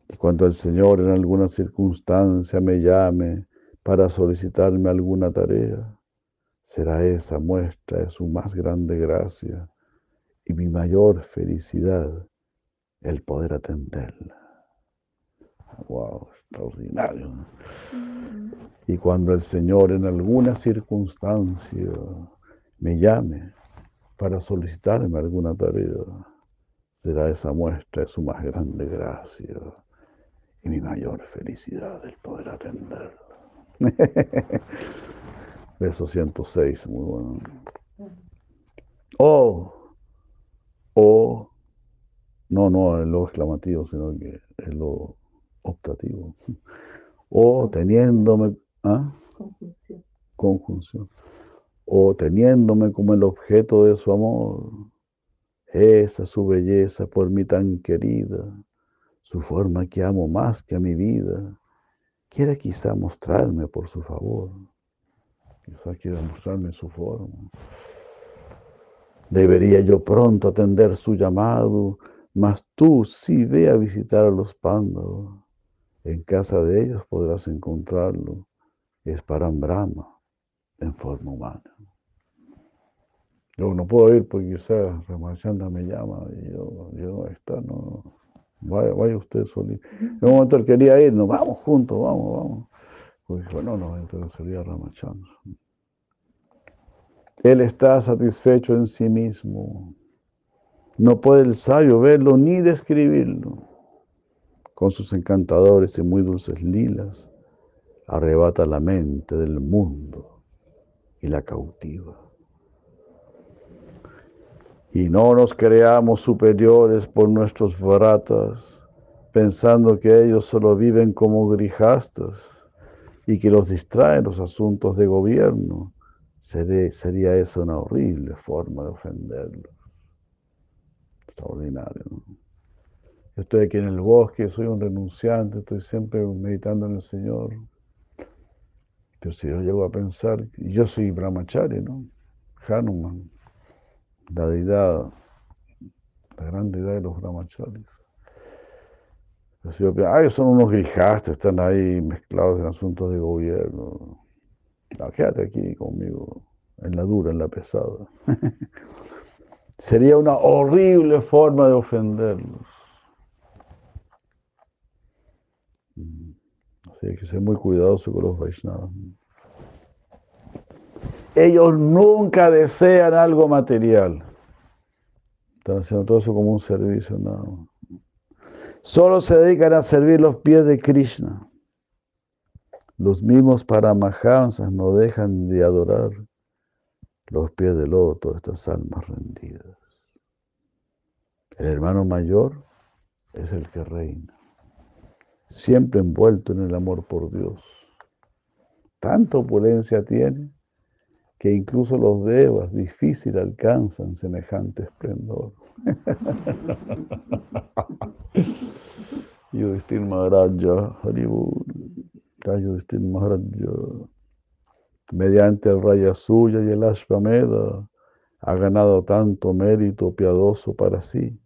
Y cuando el Señor en alguna circunstancia me llame para solicitarme alguna tarea, será esa muestra de su más grande gracia y mi mayor felicidad el poder atenderla. Wow, extraordinario. Y cuando el Señor en alguna circunstancia me llame para solicitarme alguna tarea, será esa muestra de su más grande gracia y mi mayor felicidad el poder atenderlo. Verso 106, muy bueno. Oh, oh, no, no el lo exclamativo, sino que es lo optativo. O teniéndome, ¿ah? Conjunción. conjunción. O teniéndome como el objeto de su amor, esa su belleza por mí tan querida, su forma que amo más que a mi vida, quiere quizá mostrarme por su favor. Quizá quiera mostrarme su forma. Debería yo pronto atender su llamado, mas tú sí ve a visitar a los pándalos. En casa de ellos podrás encontrarlo. Es para Brahma en forma humana. Yo no puedo ir porque quizás Ramachandra me llama y yo, yo no está, no. Vaya, vaya usted solito. En un momento él quería ir, no, vamos juntos, vamos, vamos. Pues dijo, no, no, entonces sería Ramachandra. Él está satisfecho en sí mismo. No puede el sabio verlo ni describirlo. Con sus encantadores y muy dulces lilas, arrebata la mente del mundo y la cautiva. Y no nos creamos superiores por nuestros baratas, pensando que ellos solo viven como grijastas y que los distraen los asuntos de gobierno. Sería, sería esa una horrible forma de ofenderlos. Extraordinario. ¿no? Estoy aquí en el bosque, soy un renunciante, estoy siempre meditando en el Señor. Pero si yo llego a pensar, yo soy brahmachari, ¿no? Hanuman, la deidad, la gran deidad de los brahmacharis. Así yo pienso, ay, son unos grijastes, están ahí mezclados en asuntos de gobierno. No, quédate aquí conmigo, en la dura, en la pesada. Sería una horrible forma de ofenderlos. Mm. Así hay que ser muy cuidadoso con los Vaishnavas. Ellos nunca desean algo material. Están haciendo todo eso como un servicio, no. Solo se dedican a servir los pies de Krishna. Los mismos Paramahamsas no dejan de adorar los pies de loto, estas almas rendidas. El hermano mayor es el que reina, siempre envuelto en el amor por Dios. Tanta opulencia tiene que incluso los devas difícil alcanzan semejante esplendor. Yudhishthir Maharaja, Haribur, Yudhishthir Maharaja, mediante el Raya Suya y el Ashvameda, ha ganado tanto mérito piadoso para sí,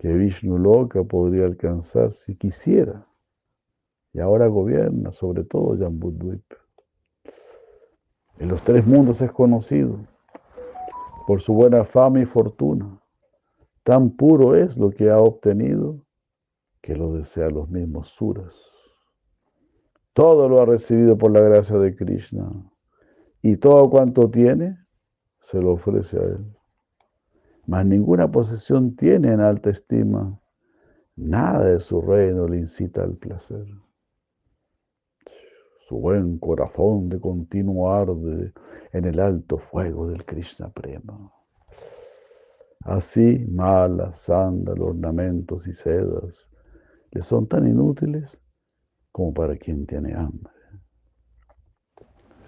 que Vishnu Loka podría alcanzar si quisiera. Y ahora gobierna sobre todo Jambudvip. En los tres mundos es conocido por su buena fama y fortuna. Tan puro es lo que ha obtenido que lo desea los mismos suras. Todo lo ha recibido por la gracia de Krishna y todo cuanto tiene se lo ofrece a él. Mas ninguna posesión tiene en alta estima. Nada de su reino le incita al placer su buen corazón de continuo arde en el alto fuego del Krishna Prema. Así, malas, sándalos, ornamentos y sedas le son tan inútiles como para quien tiene hambre.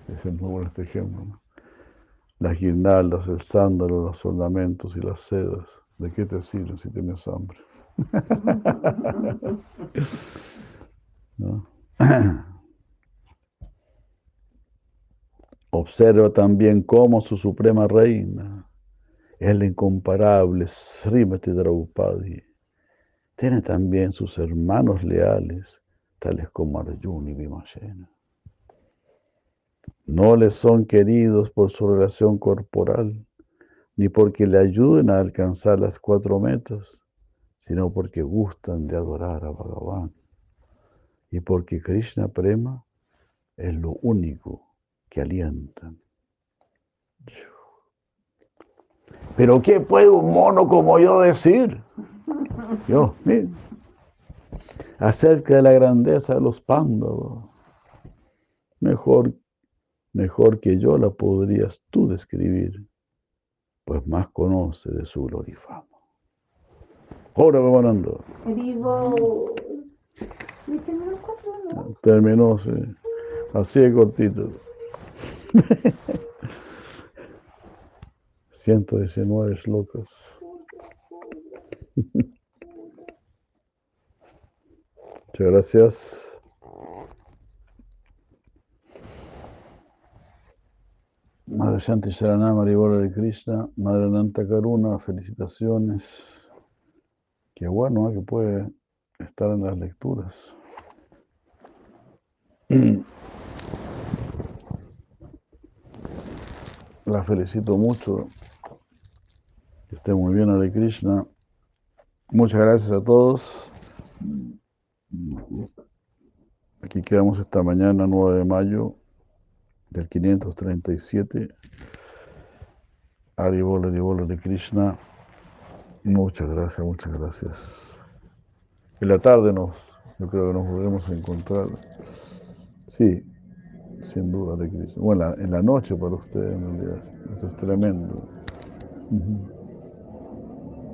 Ese es bueno este ejemplo. Las guirnaldas, el sándalo, los ornamentos y las sedas, ¿de qué te sirven si tienes hambre? Observa también cómo su suprema reina, el incomparable Srimati Draupadi, tiene también sus hermanos leales, tales como Arjuna y Bhimashena. No les son queridos por su relación corporal, ni porque le ayuden a alcanzar las cuatro metas, sino porque gustan de adorar a Bhagavan y porque Krishna Prema es lo único que alientan. Pero ¿qué puede un mono como yo decir? Yo, acerca de la grandeza de los pándavos. Mejor, mejor que yo la podrías tú describir, pues más conoce de su gloria y fama. Ahora preparando. Vivo. Terminó, sí. Así de cortito. 119 locos. Muchas gracias. Madre Shanti Sharanam, Maribora de Krishna, Madre Nanta Karuna, felicitaciones. Qué bueno ¿eh? que puede estar en las lecturas. La felicito mucho. Que esté muy bien, Hare Krishna. Muchas gracias a todos. Aquí quedamos esta mañana, 9 de mayo del 537. Aribol, Aribol, de Krishna. Muchas gracias, muchas gracias. En la tarde nos, yo creo que nos volvemos a encontrar. Sí, sin duda de Cristo. Bueno, en la noche para ustedes, en realidad. Esto es tremendo.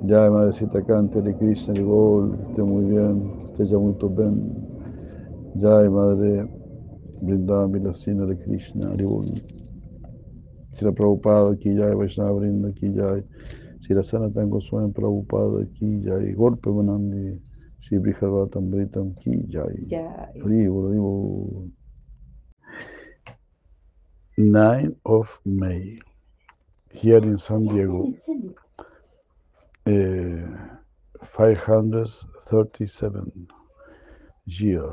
Ya, madrecita, cante de Krishna, Gol, que esté muy bien, que esté ya muy bien. Ya, madre, Brinda Vilasina de Krishna, Aribol. Si la Prabhupada ya, Vaishnava Brinda aquí ya, si la sana tengo sueño Prabhupada aquí ya, golpe Manandi, si Brihavatam Britam. Aribol, Aribol. 9 of May, here in San Diego, uh, 537. year.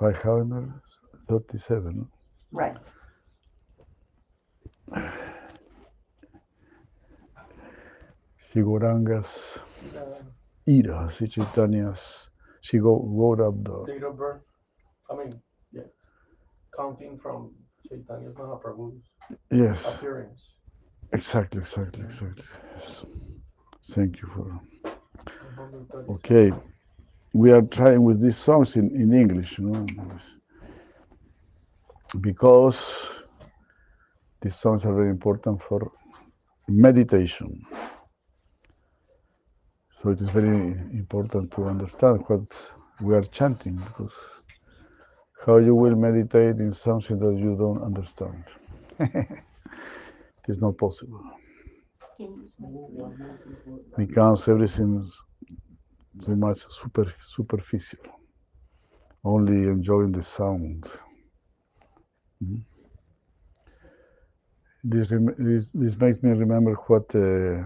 537. no? Right. Shigorangas The ira, si Chaitanya's, the, date of birth. I mean, yes. Counting from Chaitanya's Mahaprabhu's yes, appearance. exactly, exactly, exactly. Yes. Thank you for, 137. okay. We are trying with these songs in, in English, you know, because these songs are very important for meditation. So it is very important to understand what we are chanting because how you will meditate in something that you don't understand. it is not possible becomes everything too much super, superficial. Only enjoying the sound. Mhm. This, this, this makes me remember what uh,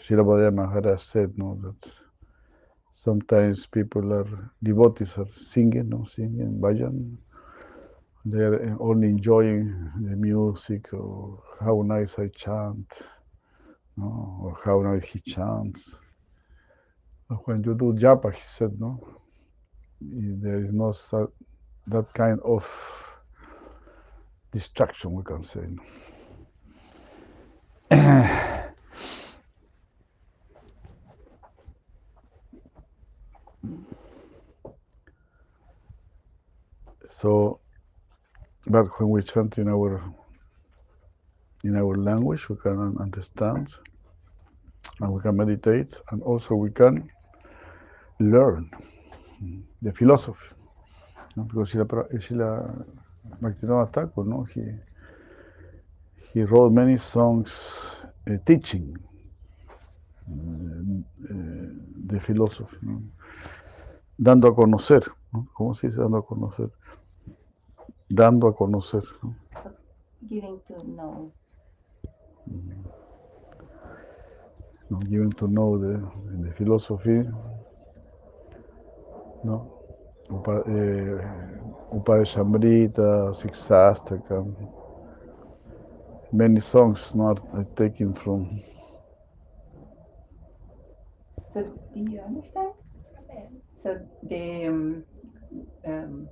Srila Bhadaya Maharaj said, no, that sometimes people are, devotees are singing, no, singing bhajan. They are uh, only enjoying the music or how nice I chant, no, or how nice he chants. When you do japa, he said, no, there is no that kind of distraction, we can say. so, but when we chant in our in our language, we can understand, and we can meditate, and also we can learn mm, the philosophy. No? Because Srila, Pra- Srila Bhaktivinoda Thakur, no, he he wrote many songs uh, teaching uh, uh, the philosophy, ¿no? dando a conocer, ¿no? ¿cómo se dice dando a conocer? Dando a conocer, ¿no? Giving to know. ¿no? Given to know the, the philosophy, ¿no? Upa, eh, Siksastakam, many songs not taken from So do you understand? So the um, um,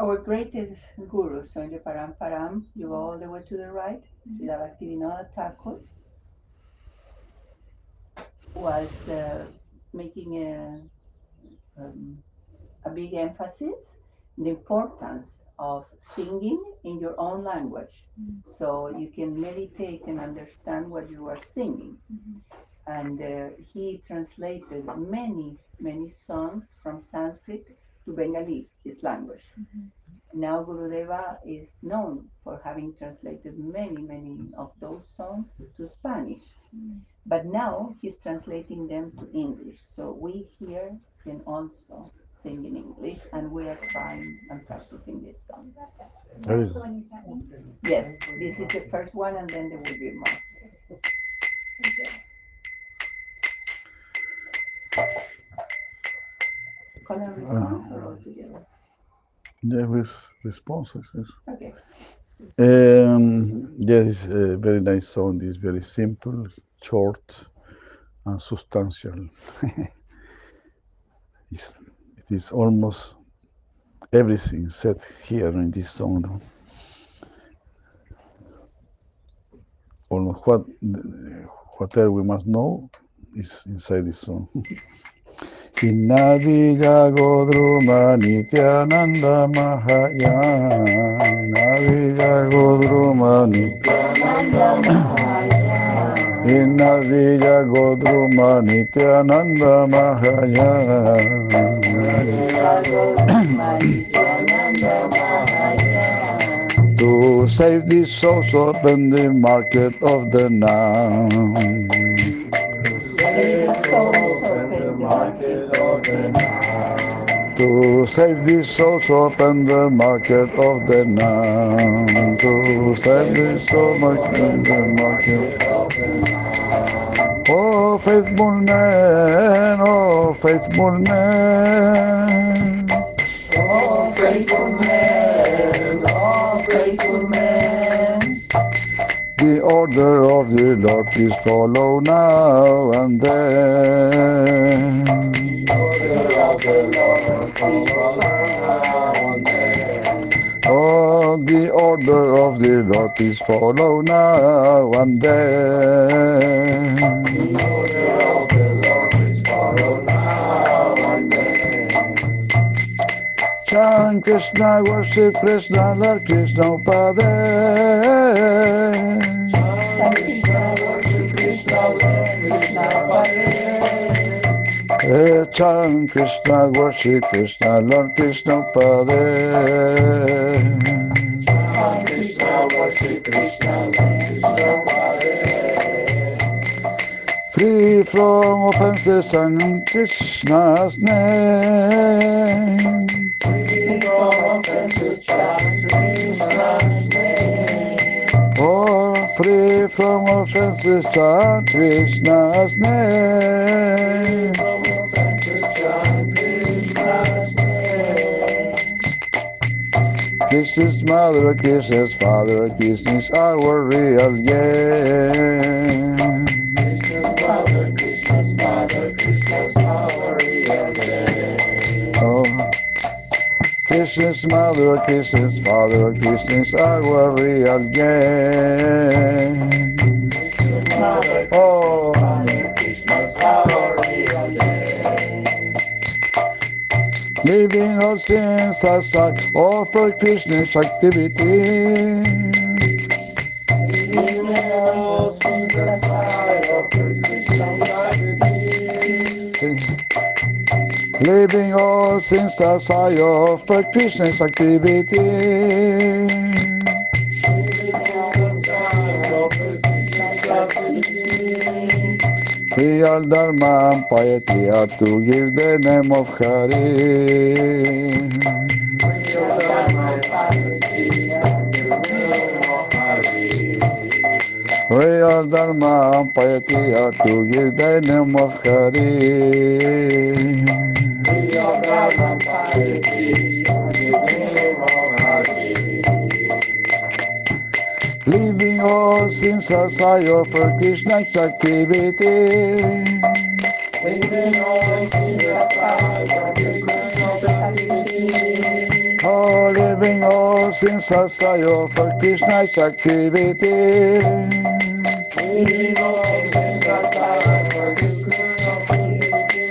our greatest guru, Sonja Paramparam, you go all the way to the right, Srila Bhaktivinoda Thakur, was uh, making a, um, a big emphasis the importance of singing in your own language. So you can meditate and understand what you are singing. And uh, he translated many many songs from sanskrit to bengali his language. Now gurudeva is known for having translated many many of those songs to spanish. But now he's translating them to english. So we here can also sing in english and we are trying and practicing this song Very That's the one you sent me? yes this is the first one and then there will be more call and response or all together yeah, with responses. Yes. okay Um, yes, a very nice song. It's very simple, short, and substantial. it's, it is almost everything said here in this song. Almost what whatever we must know is inside this song. Hinnadiya Godruma Nityananda Mahayana Nadiya Godruma Nityananda Mahayana Hinnadiya Godruma Nityananda Mahayana To save these souls open the market of the now To save these souls, open the market of the now. To save these souls, open the market. Oh, faithful man, oh, faithful man. Oh, faithful man, oh, faithful man. The order of the Lord is follow now and then. Order of the Lord is now and then. Oh, the order of the Lord is follow now and then. The Order of the Lord is follow Chant Krishna, worship Krishna, Lord Krishna Padre. Krishna, worship Krishna, Lord Krishna, Hare. Eh, Chant Krishna, worship Krishna, Lord Krishna Padre. Hare Krishna, worship Krishna, Lord Krishna, Hare. Free from offenses and Krishna's name. Free from offenses, chant Krishna's name. Oh, free from offenses, chant Krishna's name. Krishna's mother, Krishna's father, Krishna's our real gain. Krishna's mother, Krishna's mother, Krishna's our real name. Oh, Krishna's mother, Krishna's father, Krishna's our real gain. Krishna's mother, Oh, Father, Krishna's our real name. leaving all sins aside, offer Krishna's activity. Leaving all sins aside, offer Krishna's activity. Real Dharma and piety are to give the name of Hari. Real Dharma and piety are to give the name of Hari. Leaving all sins aside, offer Krishna's activity. Oh, leaving all sins aside, offer Krishna's activity. Bueno. Leaving all sins aside, offer Krishna's activity. Sins aside, offer Krishna's activity.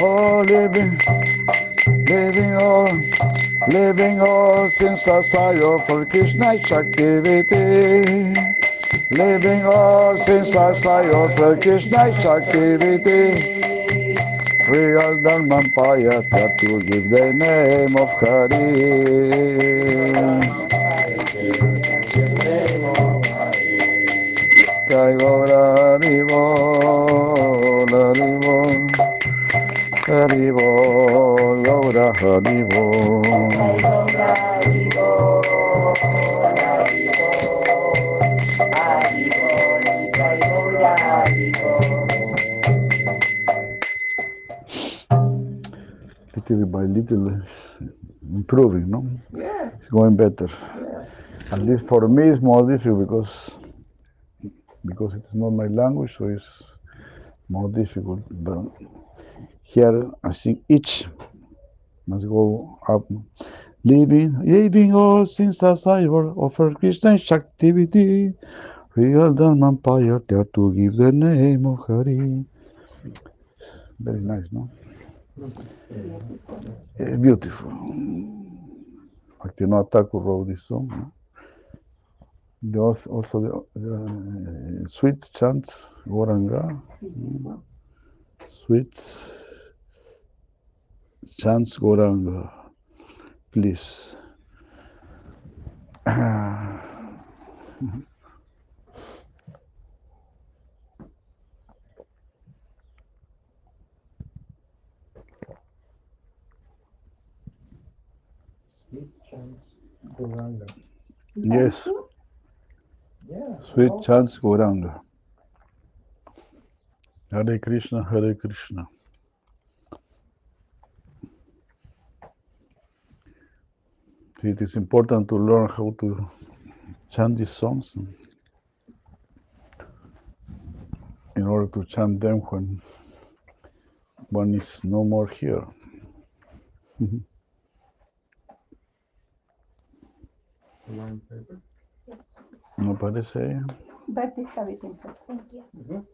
Oh, living, living all, living all sins aside for Krishna's activity. Living all sins aside for Krishna's activity. Real Dharma and piety are to give the name of Hari. Jai Gaura Haribo, Haribo. Haribo, Gaura Haribo. Little by little, improving, no? Yeah, It's going better. yeah. At least for me, it's more difficult because because it is not my language, so it's more difficult. But here, I think each must go up. Leaving, leaving all sins aside, offer Krishna's activity. Real Dharma Empire there to give the name of Hari. Very nice, no? Eh, beautiful. Bhaktivinoda Thakur wrote this song. No? There was also the, uh, sweet chants, Goranga. mm, Sweet chants, Goranga. Please. Sweet Goranga. Yes, Yeah. sweet chants, Goranga. Hare Krishna, Hare Krishna. It is important to learn how to chant these songs in order to chant them when one is no more here. Paper. ¿No parece ahí? But they have it in. Thank you. Mhm.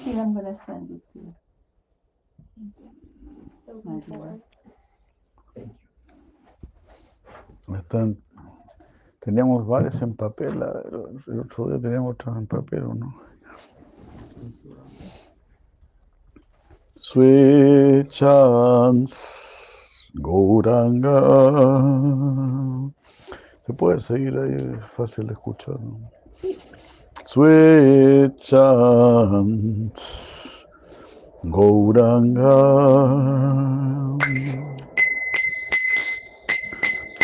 Still, I'm gonna send it to you. Thank you. So My teníamos varias en papel, el, otro día teníamos otras en papel, ¿o no? Sweet Gauranga. Se puede seguir ahí, es fácil de escuchar. ¿no? Sweet chants, Gauranga.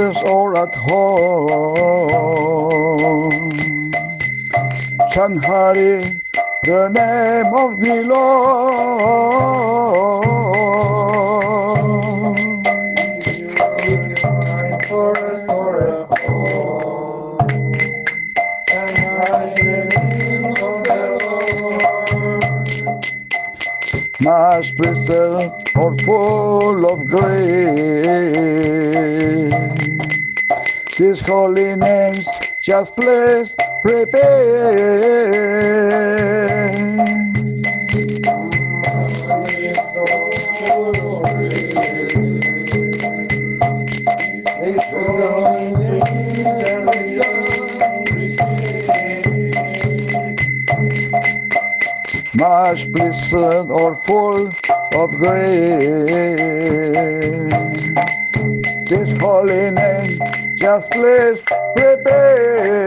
in forest or at home, chant Hari, the name of the Lord. Forest or at home, chant Hari, the name of the Lord. Mass crystal or full of grace. These holy names just please prepare. Much blessed or full of grace. Holy name just please prepare.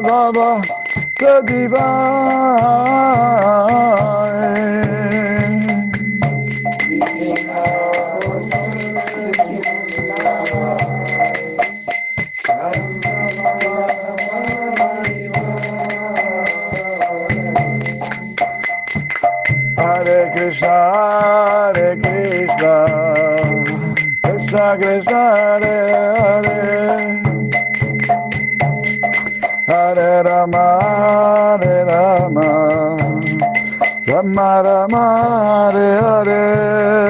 Madhava the Rama Rama, Hare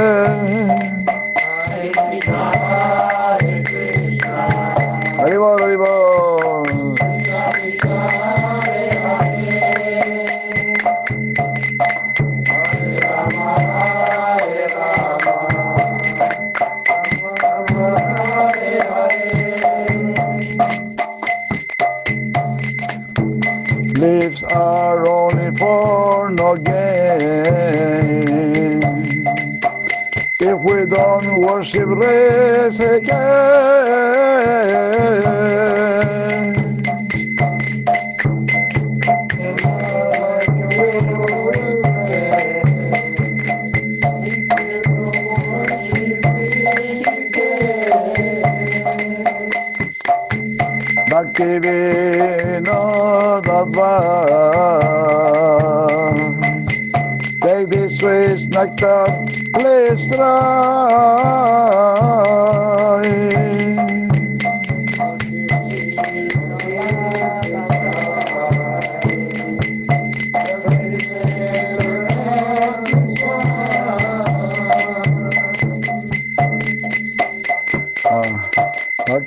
Take this sweet nectar, please try.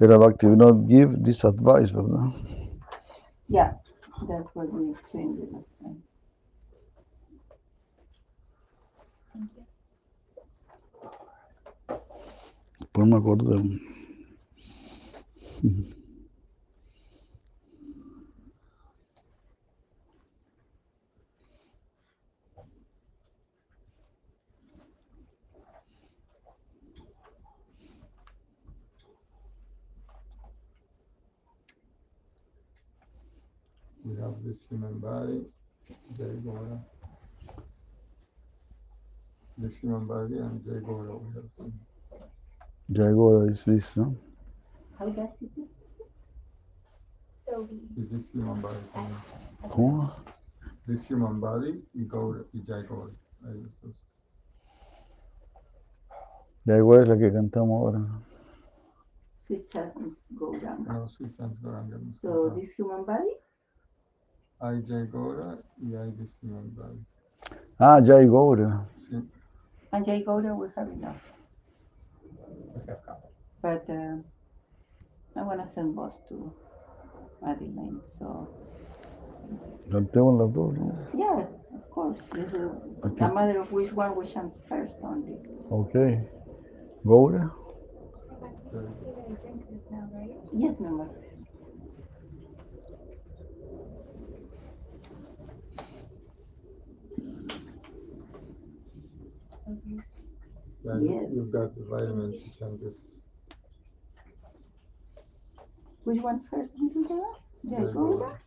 Era Bhakti eh, not give this advice, ¿verdad? Yeah, that's what we changed it last time. Thank you. Pues me acordé. We have this human body, Jai Gora. This human body and Jai Gora we have seen. Ya llegó is this, ¿no? How does it is? So we Is this human body coming? ¿Cómo? This human body y Gora y Jai Gora. Ahí está. Ya llegó es la que cantamos ahora. Sweet chat go down. No, Sweet Chance Goranga. hemos So this human body? Hay Jai Gora y hay this human body. Ah, llegó ahora. Sí. And Jai Gouda we have enough. But uh, I want to send both to Madeline. So Cantemos las dos, ¿no? yeah, of course. This is Okay. a matter of which one we chant first only. Okay. Gaura? Yes, mi amor. So you Yeah, you- Yes. You've got the vitamin to chant this. Which one first, mi Gaura? Yeah, Very Gaura?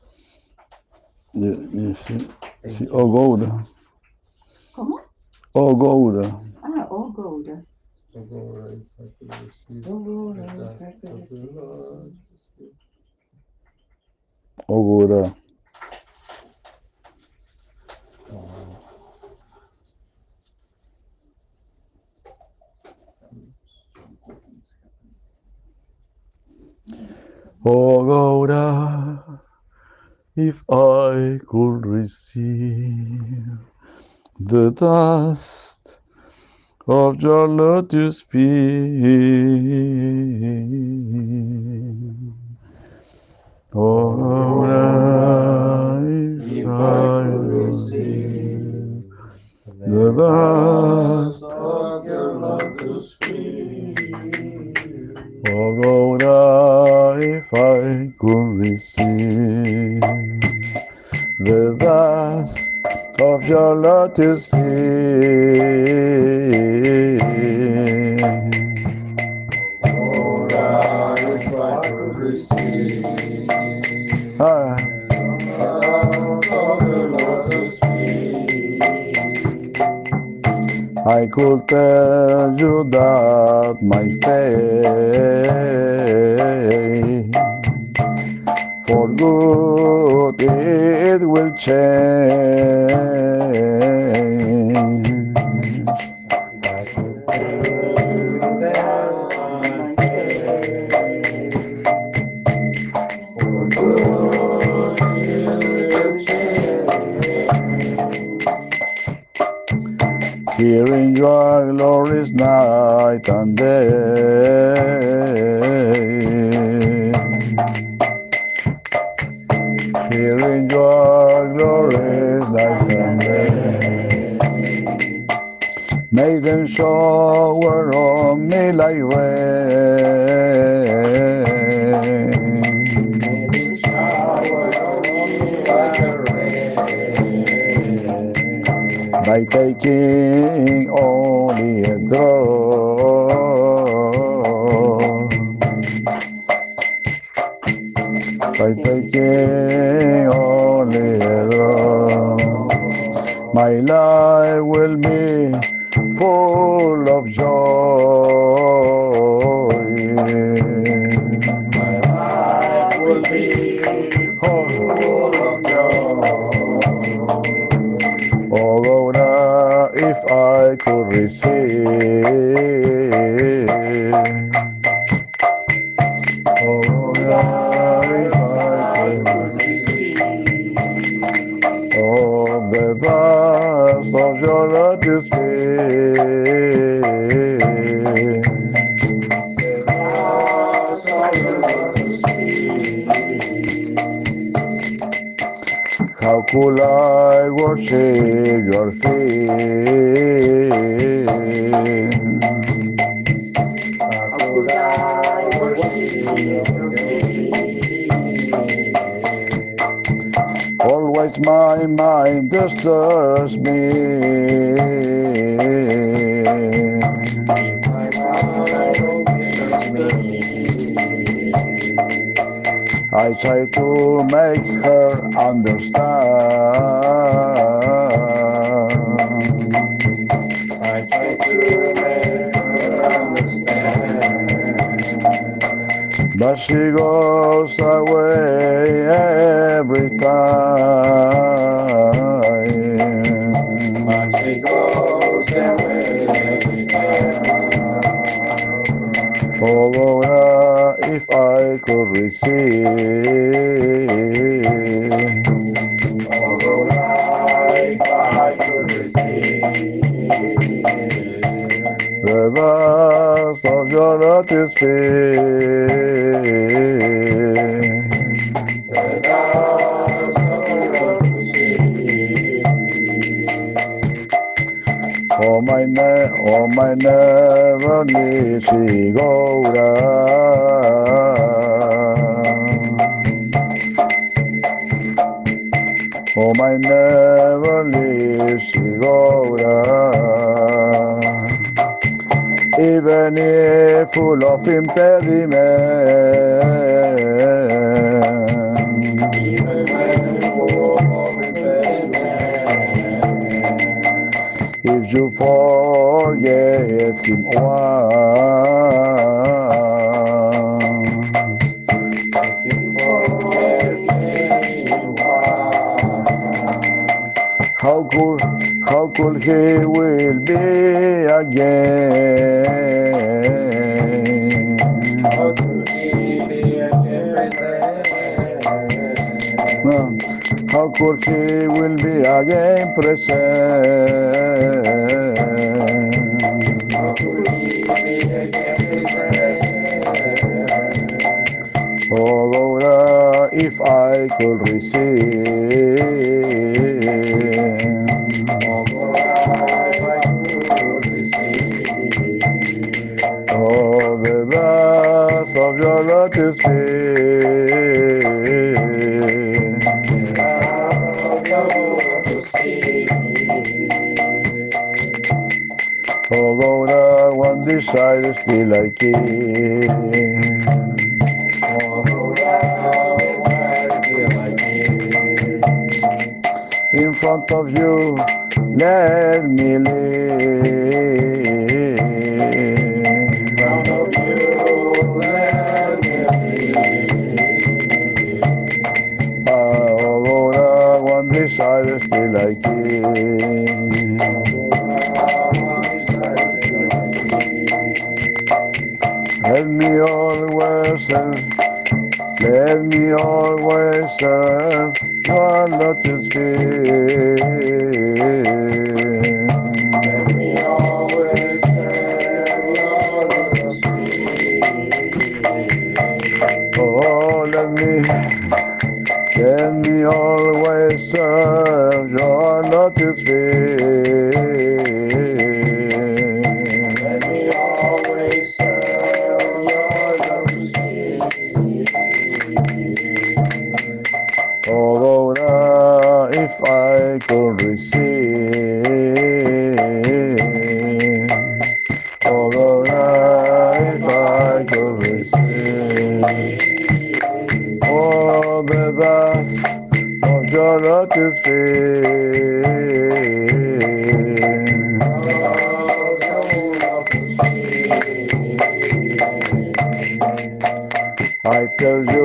Yeah, yeah, sí. Sí. Oh, Gaura. ¿Cómo? Oh, Gaura. Ah, oh, Gaura. So go right, I could receive Oh, Gaura, the if I dust could of the receive- Lord. Oh, Gaura. Oh, Gaura, if I could receive the dust of your lotus feet, oh, Gaura, if I could receive the dust of your lotus feet. Agora vai convencer the dust of your lot is fear. Agora vai convencer. Ah. I could tell you that my faith for good it will change. Hearing your glorious night and day. Hearing your glorious night and day. May them shower on me like rain. By taking only a drop. By taking only a drop, my life will be full of joy. I could receive, oh Lord, if I could receive, Kulai worship your fame. Your Always my mind disturbs me. I try to make her understand. I try to make her understand. But she goes away every time. But she goes if I could receive I could receive the dust of your lotus feet. the Oh my ne oh my never Nishi Gaura Oh my never Nishi Gaura Even if full of impediment If you forget him once How could, how could he will be again? How could he hmm. Will be again present? Oh Laura, if I could receive all the dust of your lotus feet. Laura, one desire still I keep. In front of you, let me live. In front of you, let me live. Aurora, one desire still I keep. Let me always serve, let me always serve your lotus feet. Let me always serve your lotus feet. Oh, let me, let me always serve your lotus feet. I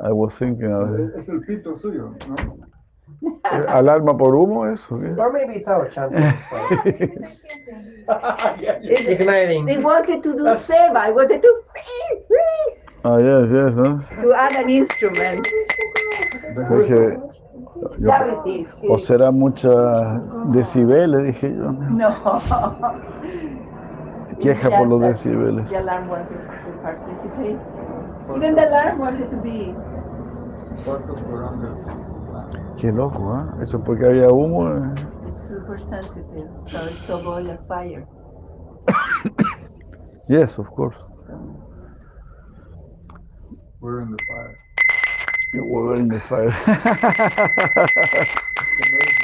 I was thinking of it. Es el pito suyo, ¿no? ¿Alarma por humo eso? Or maybe it's our chanting. but yeah, yeah. They Igniting. wanted to do seva. I wanted to Ah, yes, yes, ¿no? to add an instrument. Dije, yo- o será mucha decibeles, dije yo. No. Queja por los decibeles. The alarm wanted to participate. Even the alarm wanted to be. ¿Cuántos programas? Qué loco, ¿ah? Eso porque había humo. eh. It's super sensitive, so it's to avoid a fire. Yes, of course. We're in the fire. You were in the fire.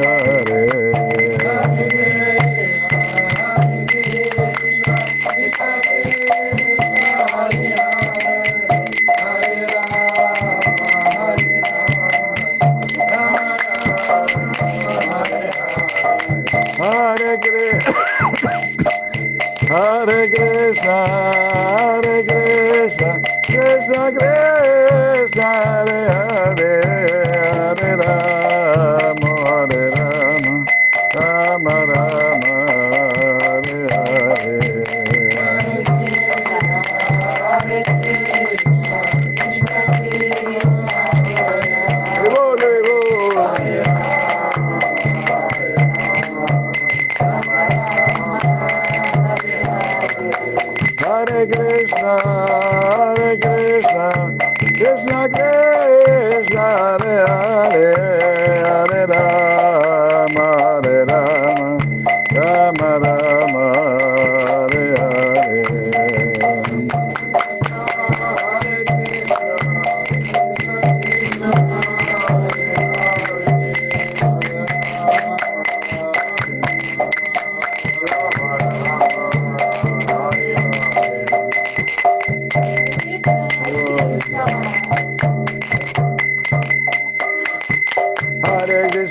Krishna, Hare Krishna, Hare Krishna, Krishna Krishna, Hare Hare, Hare Rama, Hare Rama, Hare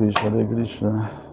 Krishna, Hare Krishna.